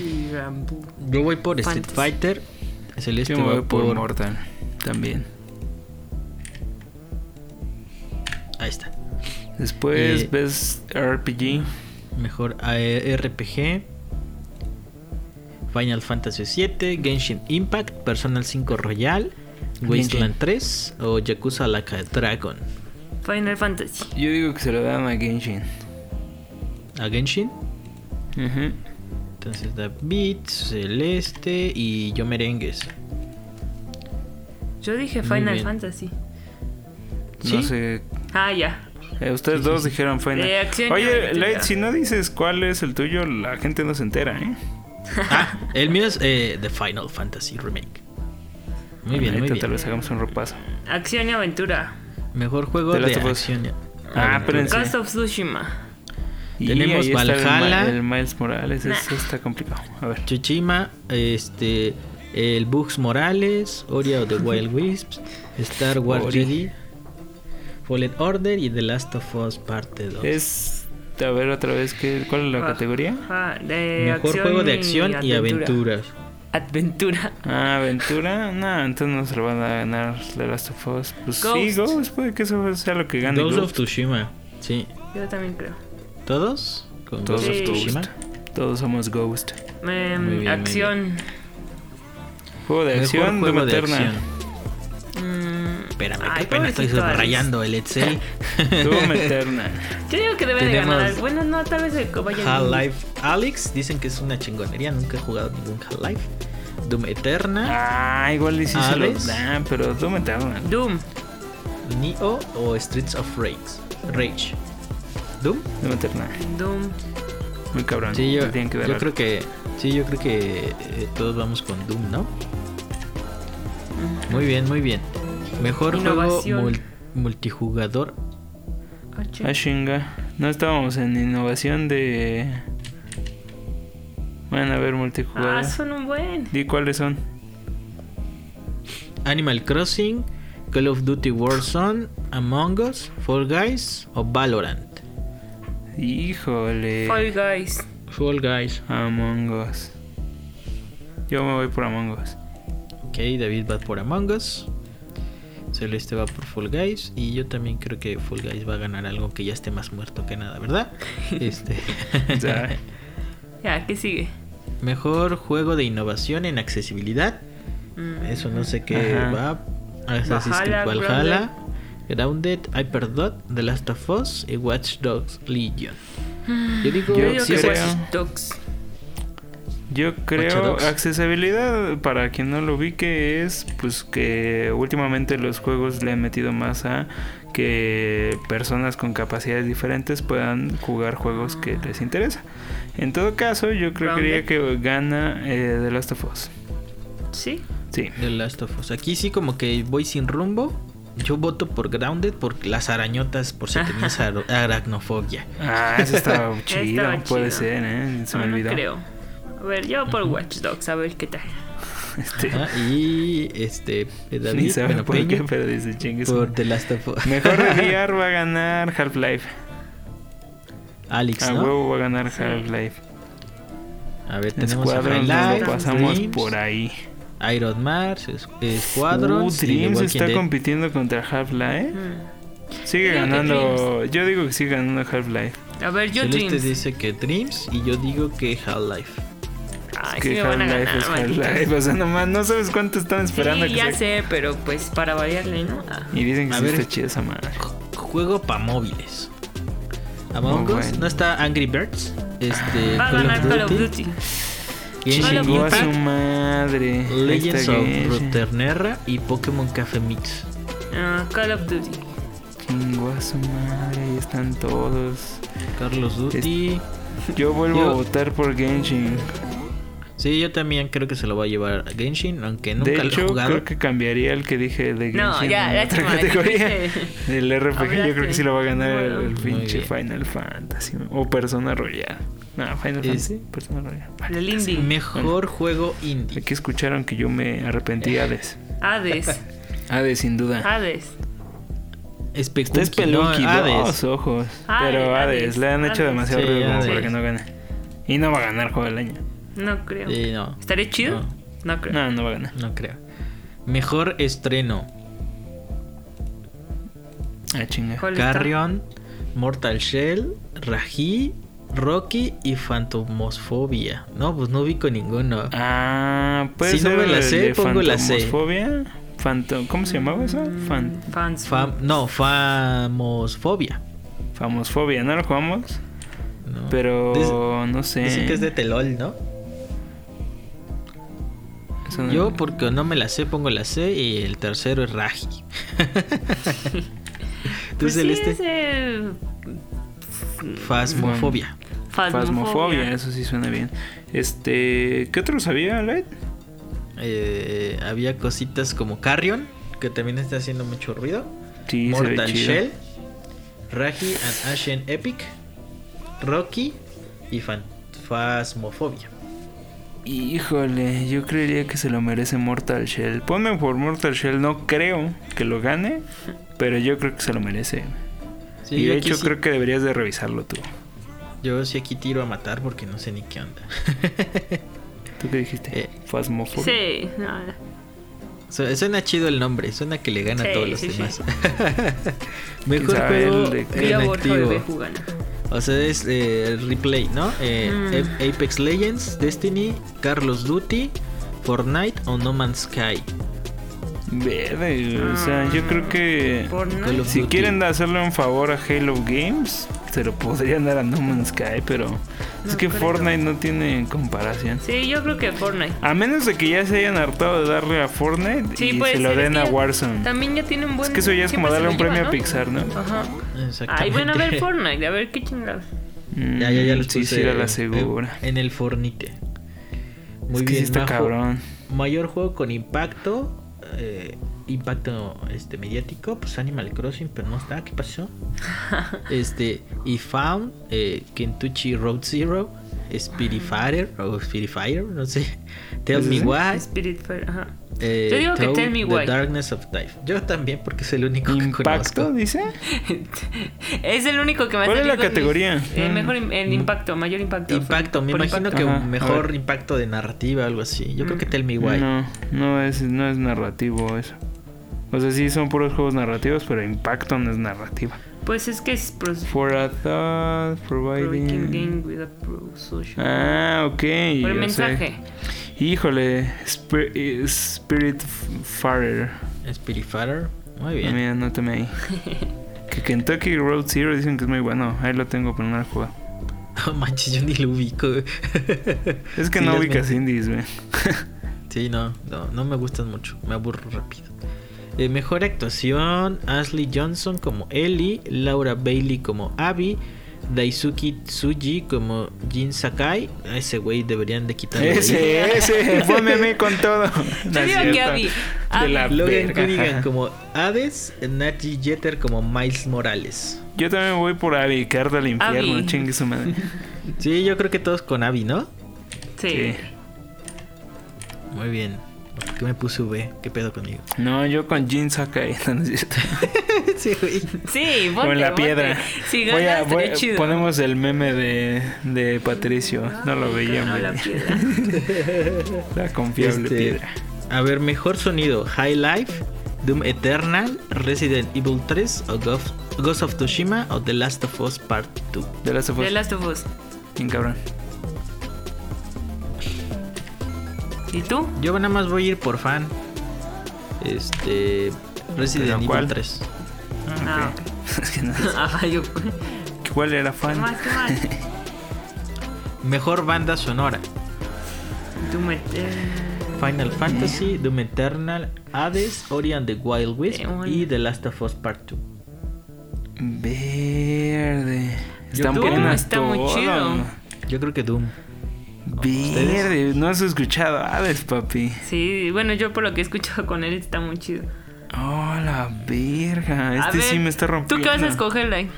Y Rambo. Yo voy por Street. Fighter. Celeste Yo me voy por por. Mortal también. Ahí está. Después Eh, ves RPG. Mejor RPG. Final Fantasy VII, Genshin Impact, Personal 5 Royal, Wasteland 3 o Yakuza Like a Dragon. Final Fantasy. Yo digo que se lo dan a Genshin. ¿A Genshin? Ujú. Entonces David, Celeste y yo merengues. Yo dije Final. Fantasy. No sé. Ah, ya. Eh, ustedes Sí, dos sí. dijeron Final. De acción y Oye. Light, si no dices cuál es el tuyo, la gente no se entera, ¿eh? Ah, el mío es eh, The Final Fantasy Remake. Muy bien, muy Ahorita bien. tal vez hagamos un repaso. Acción y aventura. Mejor juego The de acción. y- Ah, aventura. espérense. Ghost of Tsushima. Y Tenemos ahí está el Valhalla. El, Miles Morales, eso está complicado. A ver. Tsushima, este, el Bugs Morales, Ori of the Wild Wisps, Star Wars Ori. Jedi, Fallen Order y The Last of Us Parte 2. Es. A ver otra vez, ¿qué, ¿cuál es la Ah, categoría? ah, de Mejor juego de acción y aventuras. Aventura. Ah, aventura. No, entonces no se lo van a ganar The Last of Us. Pues sí, Ghost. Ghost, puede que eso sea lo que gane. Ghost of Ghost. Tsushima. Sí. Yo también creo. ¿Todos? Con Todos Ghost of. Tsushima. Todos somos Ghost. Bien, muy acción. Juego de acción, juego de acción. Espérame, ay, que apenas estoy subrayando el Excel. Doom Eternal. Yo digo que debe Tenemos de ganar. Bueno, no, tal vez el vaya. Half-Life Alex, dicen que es una chingonería, nunca he jugado ningún Half-Life. Doom Eterna, Ah, igual sí se lo dan, pero Doom Eternal. Doom. Neo o Streets of Rage. Rage. Doom. Doom Eternal. Doom. Muy cabrón. Sí, yo, que creo que sí, yo creo que eh, todos vamos con Doom, ¿no? Muy bien, muy bien. Mejor Innovación. juego mul- multijugador. Ah, chinga. No estábamos en innovación de. Bueno, a ver, multijugador. Ah, son un buen. Di cuáles son. Animal Crossing, Call of Duty Warzone, Among Us, Fall Guys o Valorant. Híjole. Fall Guys. Fall Guys. Among Us. Yo me voy por Among Us. Ok, David va por Among Us. Celeste va por Fall Guys. Y yo también creo que Fall Guys va a ganar algo que ya esté más muerto que nada, ¿verdad? Este. Ya. Ya, ¿qué sigue? Mejor juego de innovación en accesibilidad. Mm. Eso no sé qué Ajá. va. Assassin's Creed Valhalla, Grounded, Hyperdot, The Last of Us y Watch Dogs Legion. Yo digo, Yo digo sí que Watch Dogs. Yo creo accesibilidad para quien no lo ubique es pues que últimamente los juegos le han metido más a que personas con capacidades diferentes puedan jugar juegos que les interesa. En todo caso, yo creo que gana eh, The Last of Us. Sí. Sí. The Last of Us. Aquí sí como que voy sin rumbo. Yo voto por Grounded por las arañotas, por si tenías ar- aracnofobia. Ah, eso estaba chido. Estaba Puede chido. ser, ¿eh? Se No, me no olvidó. creo. A ver, yo por Watch Dogs, a ver qué tal. Este, y este ni David sabe bueno, por qué, pero dice chingue su por madre". The Last of Us. Mejor de VR va a ganar Half-Life. Alex, A ¿no? huevo va a ganar Sí. Half-Life. A ver, tenemos a Squadron nos lo pasamos Dreams, por ahí. Iron Mars, es- Squadron, Uh, Dreams está Dead. compitiendo contra Half-Life. Mm. Sigue ganando. Yo digo que sigue ganando Half-Life. A ver, yo Celeste Dreams. dice que Dreams y yo digo que Half-Life. Ay, sí que me van a ganar, es. Half-Life. O sea, nomás no sabes cuánto están esperando Sí, que ya se- sé, pero pues para variarle, ¿no? Ah. Y dicen que A sí ver. está chida esa madre. Juego para móviles. Among Us, bueno. ¿no está Angry Birds? Este, Va a ganar Call of Duty. Genshin Call of Chingó a su madre. Legends of. Runeterra y Pokémon Café Mix. Ah, Call of Duty. Chingó a su madre. Ahí están todos. Carlos Duty. Yo vuelvo Yo- a votar por Genshin. Sí, yo también creo que se lo va a llevar Genshin, aunque nunca de lo he hecho, jugado. creo que cambiaría el que dije de Genshin. No, ya, en otra categoría. dijiste- El RPG, yo creo que sí lo va a ganar el, pinche. Final Fantasy. O Persona Royal. No, Final Es- Fantasy, Persona Royal. El indie. Mejor juego indie. Aquí escucharon que yo me arrepentí Hades. Hades. Hades, sin duda. Hades. Spelunky, Es Spelunky, no, Hades. dos ojos. Hades, Pero Hades, Hades, le han hecho Hades. demasiado Sí, ruido como para que no gane. Y no va a ganar juego del año. No creo. Sí, no, ¿Estaría chido? No. No, creo. No, no va a ganar. no creo. Mejor estreno. Ah, chinga. Carrion, Mortal Shell, Raji, Rocky y Phantomosfobia. No, pues no ubico ninguno. Ah, puede Si no me la sé, pongo la C. Fantomosfobia. Fanto- ¿Cómo se llamaba eso? Mm, Fan Fans. Fam- no, Famosfobia. Famosfobia, ¿no lo jugamos? No. Pero no sé. Dicen que es de Telol, ¿no? Yo, porque no me la sé, pongo la C y el tercero es Raji. ¿Tú, Pues sí, Celeste? es el... Fasmofobia. Fasmofobia, eso sí suena bien. Este, ¿qué otro sabía, Light? Eh, había cositas como Carrion, que también está haciendo mucho ruido. Sí, Mortal. Shell, Raji and Ashen Epic, Rocky y Fan- Phasmophobia. Híjole, yo creería que se lo merece Mortal Shell. Ponme por Mortal Shell, no creo que lo gane, pero yo creo que se lo merece. Sí, y de hecho sí- creo que deberías de revisarlo tú. Yo sí aquí tiro a matar porque no sé ni qué onda. ¿Tú qué dijiste? Eh, Fasmofobia. Sí, no, Su- Suena chido el nombre, suena que le gana Sí, a todos los sí, sí. demás. Mejor juego de- en activo. O sea, es eh, replay, ¿no? Eh, Mm. Apex Legends, Destiny, Carlos Duty, Fortnite o No Man's Sky. Verde, o sea, yo creo que Fortnite. Si quieren hacerle un favor a Halo Games, se lo podrían dar a No Man's Sky, pero es que creo. Fortnite no tiene comparación. Sí, yo creo que Fortnite. A menos de que ya se hayan hartado de darle a Fortnite Sí, y se lo den a ya- Warzone. También ya tienen buen. Es que eso ya es como darle un lo premio a Pixar, ¿no? Ajá. Exactamente. Ay, bueno, a ver Fortnite, a ver qué chingados. Ya, ya, ya Mm, los Sí, puse sí, era la en- segura. En, el Fornite. Muy es que bien, sí está Majo. cabrón. Mayor juego con impacto. Eh, impacto este mediático, pues Animal Crossing, pero no está, ¿qué pasó? este, y Found, eh, Kentucky Road Zero, Spiritfarer o Spiritfire, no sé. Tell ¿Es Me? Why. Spirit Fire, ajá. eh, Yo digo que Tell Me The Why. Darkness of Life. Yo también, porque es el único que Impacto, conozco. dice. es el único que me ha ¿Cuál es la en mis- categoría? eh, mejor en impacto, mayor impacto. Impacto, me Por imagino impacto. que Ajá, mejor impacto de narrativa, algo así. Yo creo que Mm. Tell Me Why. No, no es, no es narrativo eso. O sea, sí son puros juegos narrativos, pero impacto no es narrativa. Pues es que es For a thought, providing. game with a pro social. Ah, ok. Por el sé. mensaje. Híjole, Spir- eh, Spirit Farer. Spiritfarer. Muy bien. Mira, anótame ahí. que Kentucky Road Zero dicen que es muy bueno. Ahí lo tengo, pero no lo he jugado. No manches, yo ni lo ubico. güey. Es que Sí, no ubicas indies, güey. Sí, no, no, no me gustan mucho. Me aburro rápido. Eh, mejor actuación: Ashley Johnson como Ellie, Laura Bailey como Abby, Daisuke Tsuji como Jin Sakai. A ese güey deberían de quitarle. de. Ese, ese, mí con todo. No es digo que cierto. Abby. De la Abby. Logan. Cunningham como Hades, Naji Jeter como Miles Morales. Yo también voy por Abby, que arda el infierno, Abby. chingue su madre. Sí, yo creo que todos con Abby, ¿no? Sí. Sí. Muy bien. ¿Por qué me puse V? ¿Qué pedo conmigo? No, yo con Jin Sakai. No, no es cierto. sí, güey. Sí, Con ponte, la ponte. piedra. Si Voy a- voy- chido. ponemos el meme de, de Patricio. No lo veía, No, la piedra. La confiable Este, piedra. A ver, mejor sonido: High Life, Doom Eternal, Resident Evil 3 o Ghost, Ghost of Tsushima o The Last of Us Part 2. De las of Us. The Last of Us. Bien cabrón. ¿Y tú? Yo nada más voy a ir por fan. Este. Resident ¿Pero Evil cuál? 3. Ah, ok. Es que no- yo. ¿Cuál era ¿Qué fan? más? ¿Qué más? Mejor banda sonora: me. eh, Final Fantasy, Doom Eternal, Hades, Ori and the Wild Wisp Demon. y The Last of Us Part 2. Verde. Yo Están creo que buenas está muy chido. ¿no? Yo creo que Doom. Verde. No has escuchado Hades, papi. Sí, bueno, yo por lo que he escuchado con él está muy chido. Oh, la verga. Este ver, sí me está ¿Tú rompiendo. qué vas a escoger, Lai?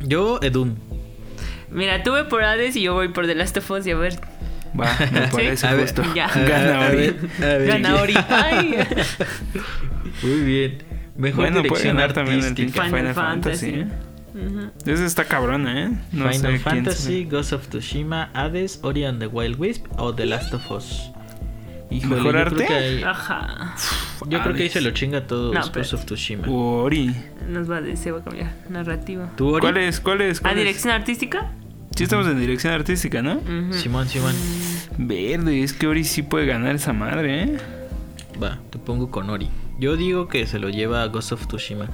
Yo, Doom. Mira, tú ve por Hades y yo voy por The Last of Us y a ver. Va, me parece A ver, justo. ya. Gana A Ori. ver, a ver, Gana. Ori. Ay. Muy bien. Mejor Bueno, puede ganar también el Final Final, Fantasy. Fantasy. ¿eh? Ujú. Ese está cabrona, ¿eh? No Final sé Fantasy, Ghost of Tsushima, Hades, Ori and the Wild Wisp o The Last of Us. Híjole, ¿Mejor yo arte? Creo que ahí, Ajá. yo creo que ahí se lo chinga todo No, Ghost pero- of Tsushima. Ori. Nos va a, se va a cambiar. Narrativa. ¿Tú, Ori? ¿Cuál es? ¿Cuál es? ¿A dirección artística? Sí estamos en dirección artística, ¿no? Simón, Simón. Verde, es que Ori sí puede ganar esa madre, ¿eh? Va, te pongo con Ori. Yo digo que se lo lleva a Ghost of Tsushima.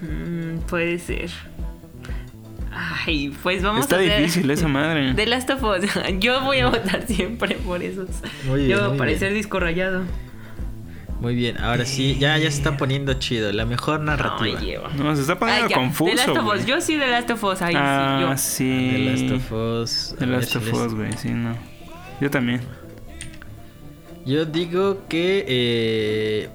Mm, puede ser. Ay, pues vamos Está a ver. difícil esa madre. The Last of Us. Yo voy a votar siempre por esos. Muy bien, Yo voy a parecer disco rayado. Muy bien, ahora sí, ya, ya se está poniendo chido. La mejor No, narrativa. me lleva. No, se está poniendo Ay, confuso. The Last of. Us. Yo sí The Last of Us. Ahí ah, sí, sí. The Last of Us. The Last of Us, güey, sí, no. Yo también. Yo digo que. Eh,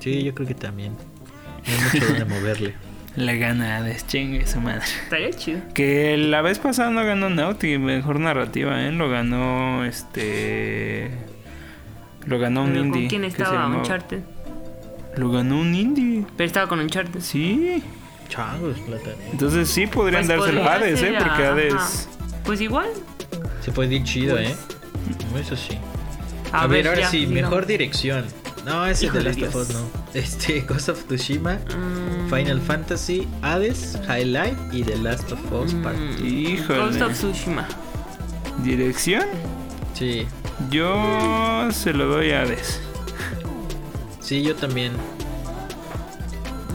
sí, yo creo que también. No hay mucho donde moverle. La gana de chingue su madre. Estaría chido. Que la vez pasada no ganó Naughty, mejor narrativa, ¿eh? Lo ganó este. Lo ganó un Pero indie. ¿Con quién estaba? llamaba- Uncharted. Lo ganó un indie. Pero estaba con Uncharted. Sí. Changos, plata. Entonces sí podrían Pues dárselo a podría Hades, ¿eh? Porque ajá. Hades. Pues igual. Se puede ir chido, Pues, ¿eh? Eso sí. A, A, ver, ahora ya, sí, digamos. mejor dirección. No, ese Híjole, de Last of Us no. Este, Ghost of Tsushima, Mm, Final Fantasy, Hades, High Life y The Last of Us Part mm, Híjole. Ghost of Tsushima. Dirección. Sí, Yo se lo doy a Hades. sí, yo también.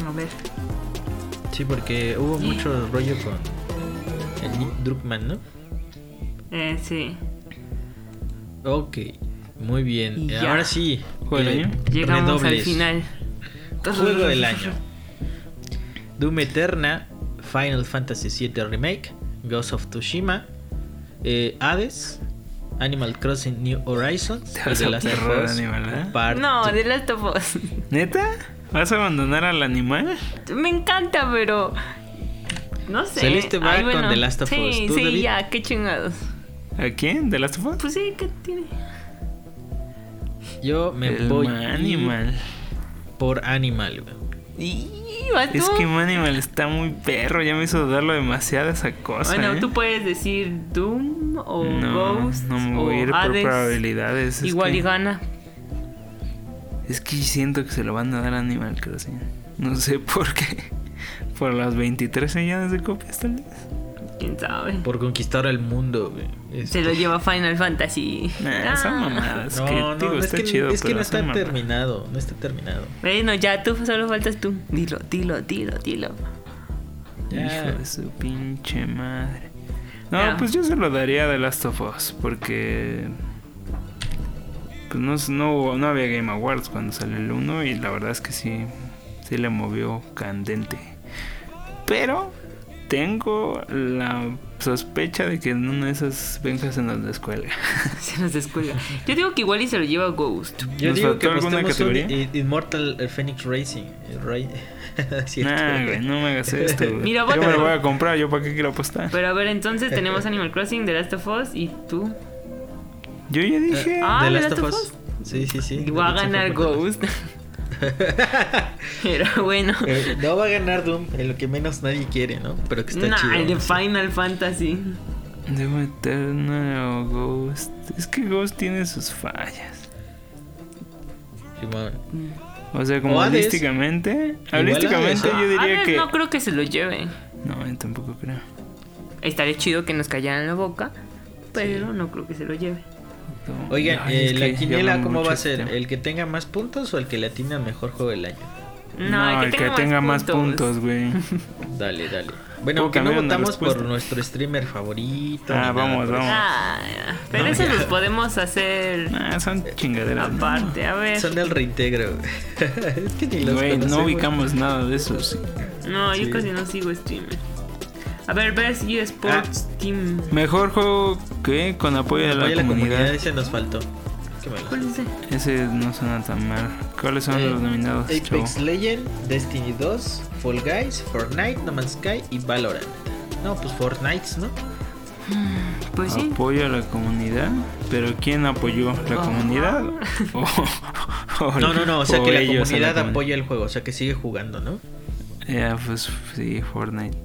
A ver. Sí, porque hubo mucho rollo con el Nick Druckmann, ¿no? Eh, sí. Ok, muy bien. Y Eh, ya. Ahora sí. ¿Juego del eh, año? Llegamos al final. Juego del año. Doom Eterna, Final Fantasy VII Remake, Ghost of Tsushima, eh, Hades, Animal Crossing New Horizons Te y vas The Last of Us Animal, ¿eh? No, de Last of Us. ¿Neta? ¿Vas a abandonar al animal? Me encanta, pero. No sé. Saliste mal Ay, con The Last of sí, Us. ¿Tú, Sí, David? ya, qué chingados. ¿A quién? ¿De Last of Us? Pues sí, ¿qué tiene? Yo me El voy Manimal. por Animal, güey. Y. Es que Manimal está muy perro. Ya me hizo dudarlo demasiado esa cosa. Bueno, ¿eh? tú puedes decir Doom o no, Ghost no me o voy a ir por Hades. probabilidades. es Igual que- y gana. Es que siento que se lo van a dar a Animal Crossing. No sé por qué. Por las 23 millones de copias tal vez. Quién sabe. Por conquistar el mundo, güey. Este- Se lo lleva Final Fantasy. Nah, son Ah. mamadas. No, que, no, digo, es está que, chido. es que pero no está terminado, no está terminado. Bueno, ya tú solo faltas tú. Dilo, dilo, dilo, dilo. Ya. Hijo de su pinche madre. No, Ya. pues yo se lo daría a The Last of Us. Porque. Pues no, no, hubo- no había Game Awards cuando salió el 1. Y la verdad es que sí. Sí le movió candente. Pero. Tengo la sospecha de que en una de esas venjas en la escuela. Se nos descuelga. Yo digo que igual y se lo lleva Ghost. Yo ¿Nos digo faltó que alguna apostemos un categoría? I- Immortal eh, Phoenix Racing. eh, Ra- Cierto. Nah, güey, no me hagas esto. güey. Mira, yo me lo voy a comprar. ¿Yo para qué quiero apostar? Pero a ver, entonces tenemos Animal Crossing, The Last of Us y tú. Yo ya dije. Ah, The The Last Last of of Us. Sí, sí, sí. Va a se ganar Ghost. Pero bueno. Eh, No va a ganar Doom, en lo que menos nadie quiere, ¿no? Pero que está Nah, chido. el de Final Fantasy. Debo Eternal o Ghost. Es que Ghost tiene sus fallas. O sea, como holísticamente. Holísticamente yo diría Hades que. no creo que se lo lleve. No, yo tampoco creo. Estaría chido que nos callaran la boca, pero no creo que se lo lleve. No. Oigan, Ay, eh, la que quiniela, ¿cómo va a ser? ¿El que tenga más puntos o el que le atina al mejor juego del año? No, el que tenga más puntos, güey. Dale, dale. Bueno, ¿Puedo aunque no votamos por nuestro streamer favorito. Ah, nada vamos, por eso. vamos. Ah, pero No, eso ya. los podemos hacer Ah, son chingaderas. ¿no? aparte. A ver. Son del reintegro. es que ni los Güey, no ubicamos nada de eso. sí. No, yo casi no sigo streamer. A ver, Best eSports Ah. Team. Mejor juego que con apoyo de la, Apoya comunidad. ese nos faltó. Qué malo. ¿Cuál es ese? Ese no suena tan mal. ¿Cuáles son Eh, los nominados, Apex chavo? Legend, Destiny 2, Fall Guys, Fortnite, No Man's Sky y Valorant. No, pues Fortnite, ¿no? Pues sí. Apoyo a la comunidad. ¿Pero quién apoyó? ¿La Oh. comunidad? O, o- No, no, no, o sea que la comunidad? apoya el juego, o sea que sigue jugando, ¿no? Ya, pues sí, Fortnite.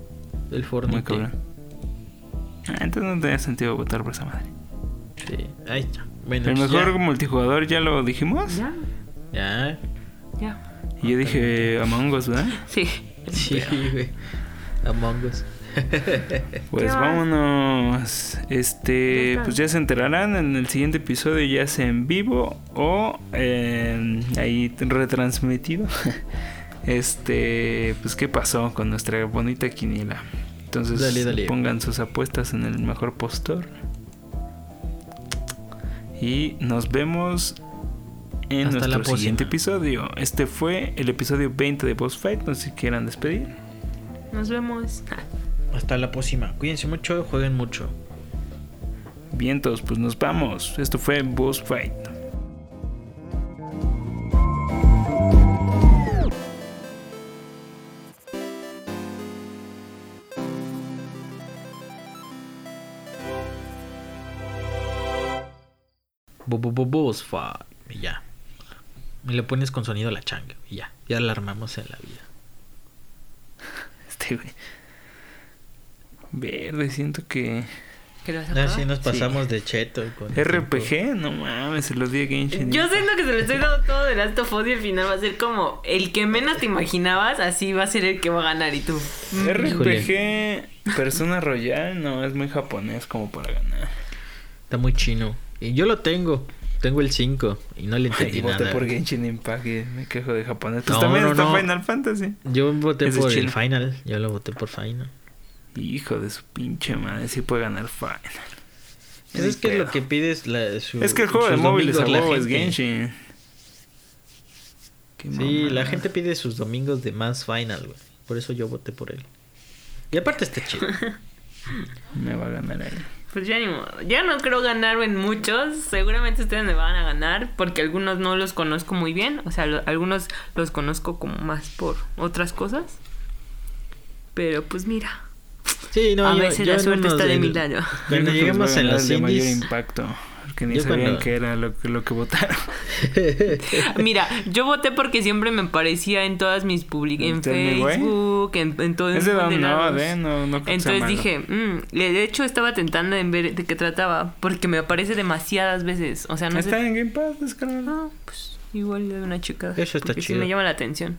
El Muy Fortnite. cabrón. Ah, entonces no tenía sentido votar por esa madre. Sí, ahí está. Bueno, El pues mejor ya. multijugador ya lo dijimos. Ya, Ya. ya. Y yo dije Among Us, ¿verdad? Sí. Sí, güey. Among Us. Pues vámonos. Este, pues ya se enterarán en el siguiente episodio, ya sea en vivo o eh, ahí retransmitido. Este, pues qué pasó con nuestra bonita quiniela. Entonces Dale, dale. pongan sus apuestas en el mejor postor. Y nos vemos en Hasta la nuestro siguiente episodio. Este fue el episodio 20 de Boss Fight. No sé si quieran despedir. Nos vemos. Hasta la próxima. Cuídense mucho, jueguen mucho. Vientos, pues nos vamos. Esto fue Boss Fight. Bobobobos fa. Y ya. Y le pones con sonido a la changa. Y ya. Ya la armamos en la vida. Este güey. Verde, siento que. ¿Qué le vas a Así acabar? nos pasamos de cheto. Con RPG, no mames, se los di a Genshin. Yo siento que se lo estoy dando todo de Last of Us y al final va a ser como el que menos te imaginabas, así va a ser el que va a ganar y tú. RPG, Persona Royal, no, es muy japonés como para ganar. Está muy chino. Y yo lo tengo. Tengo el 5 y no le entendí Y voté nada. por Genshin Impact y me quejo de japonés. Pues No, también no, está no. Final Fantasy. Yo voté por el final. Yo lo voté por final. Hijo de su pinche madre, sí puede ganar Final. Pues es que pedo. lo que pides la, su- Es que el juego de móviles a la es. Genshin. Qué Sí, la gente pide sus domingos de más final, güey. Por eso yo voté por él. Y aparte está chido. Me va a ganar él. Pues ya ni modo. Ya no creo ganar en muchos. Seguramente ustedes me van a ganar porque algunos no los conozco muy bien. O sea, lo- algunos los conozco como más por otras cosas. Pero pues mira. Sí, no, a yo- veces yo la suerte está de del- mi lado. Yo Cuando lleguemos en los de mayor indies. impacto. Porque ni Yo sabían cuando- que era lo que, lo que votaron. Mira, yo voté porque siempre me aparecía en todas mis public en. Facebook, en, en todo Es de ¿eh? No, no que Entonces dije, mm, de hecho estaba tentando en ver de qué trataba, porque me aparece demasiadas veces. O sea, no Está sé. en Game Pass, descárgalo. Ah, pues igual de una chica. Eso está porque sí chido. me llama la atención.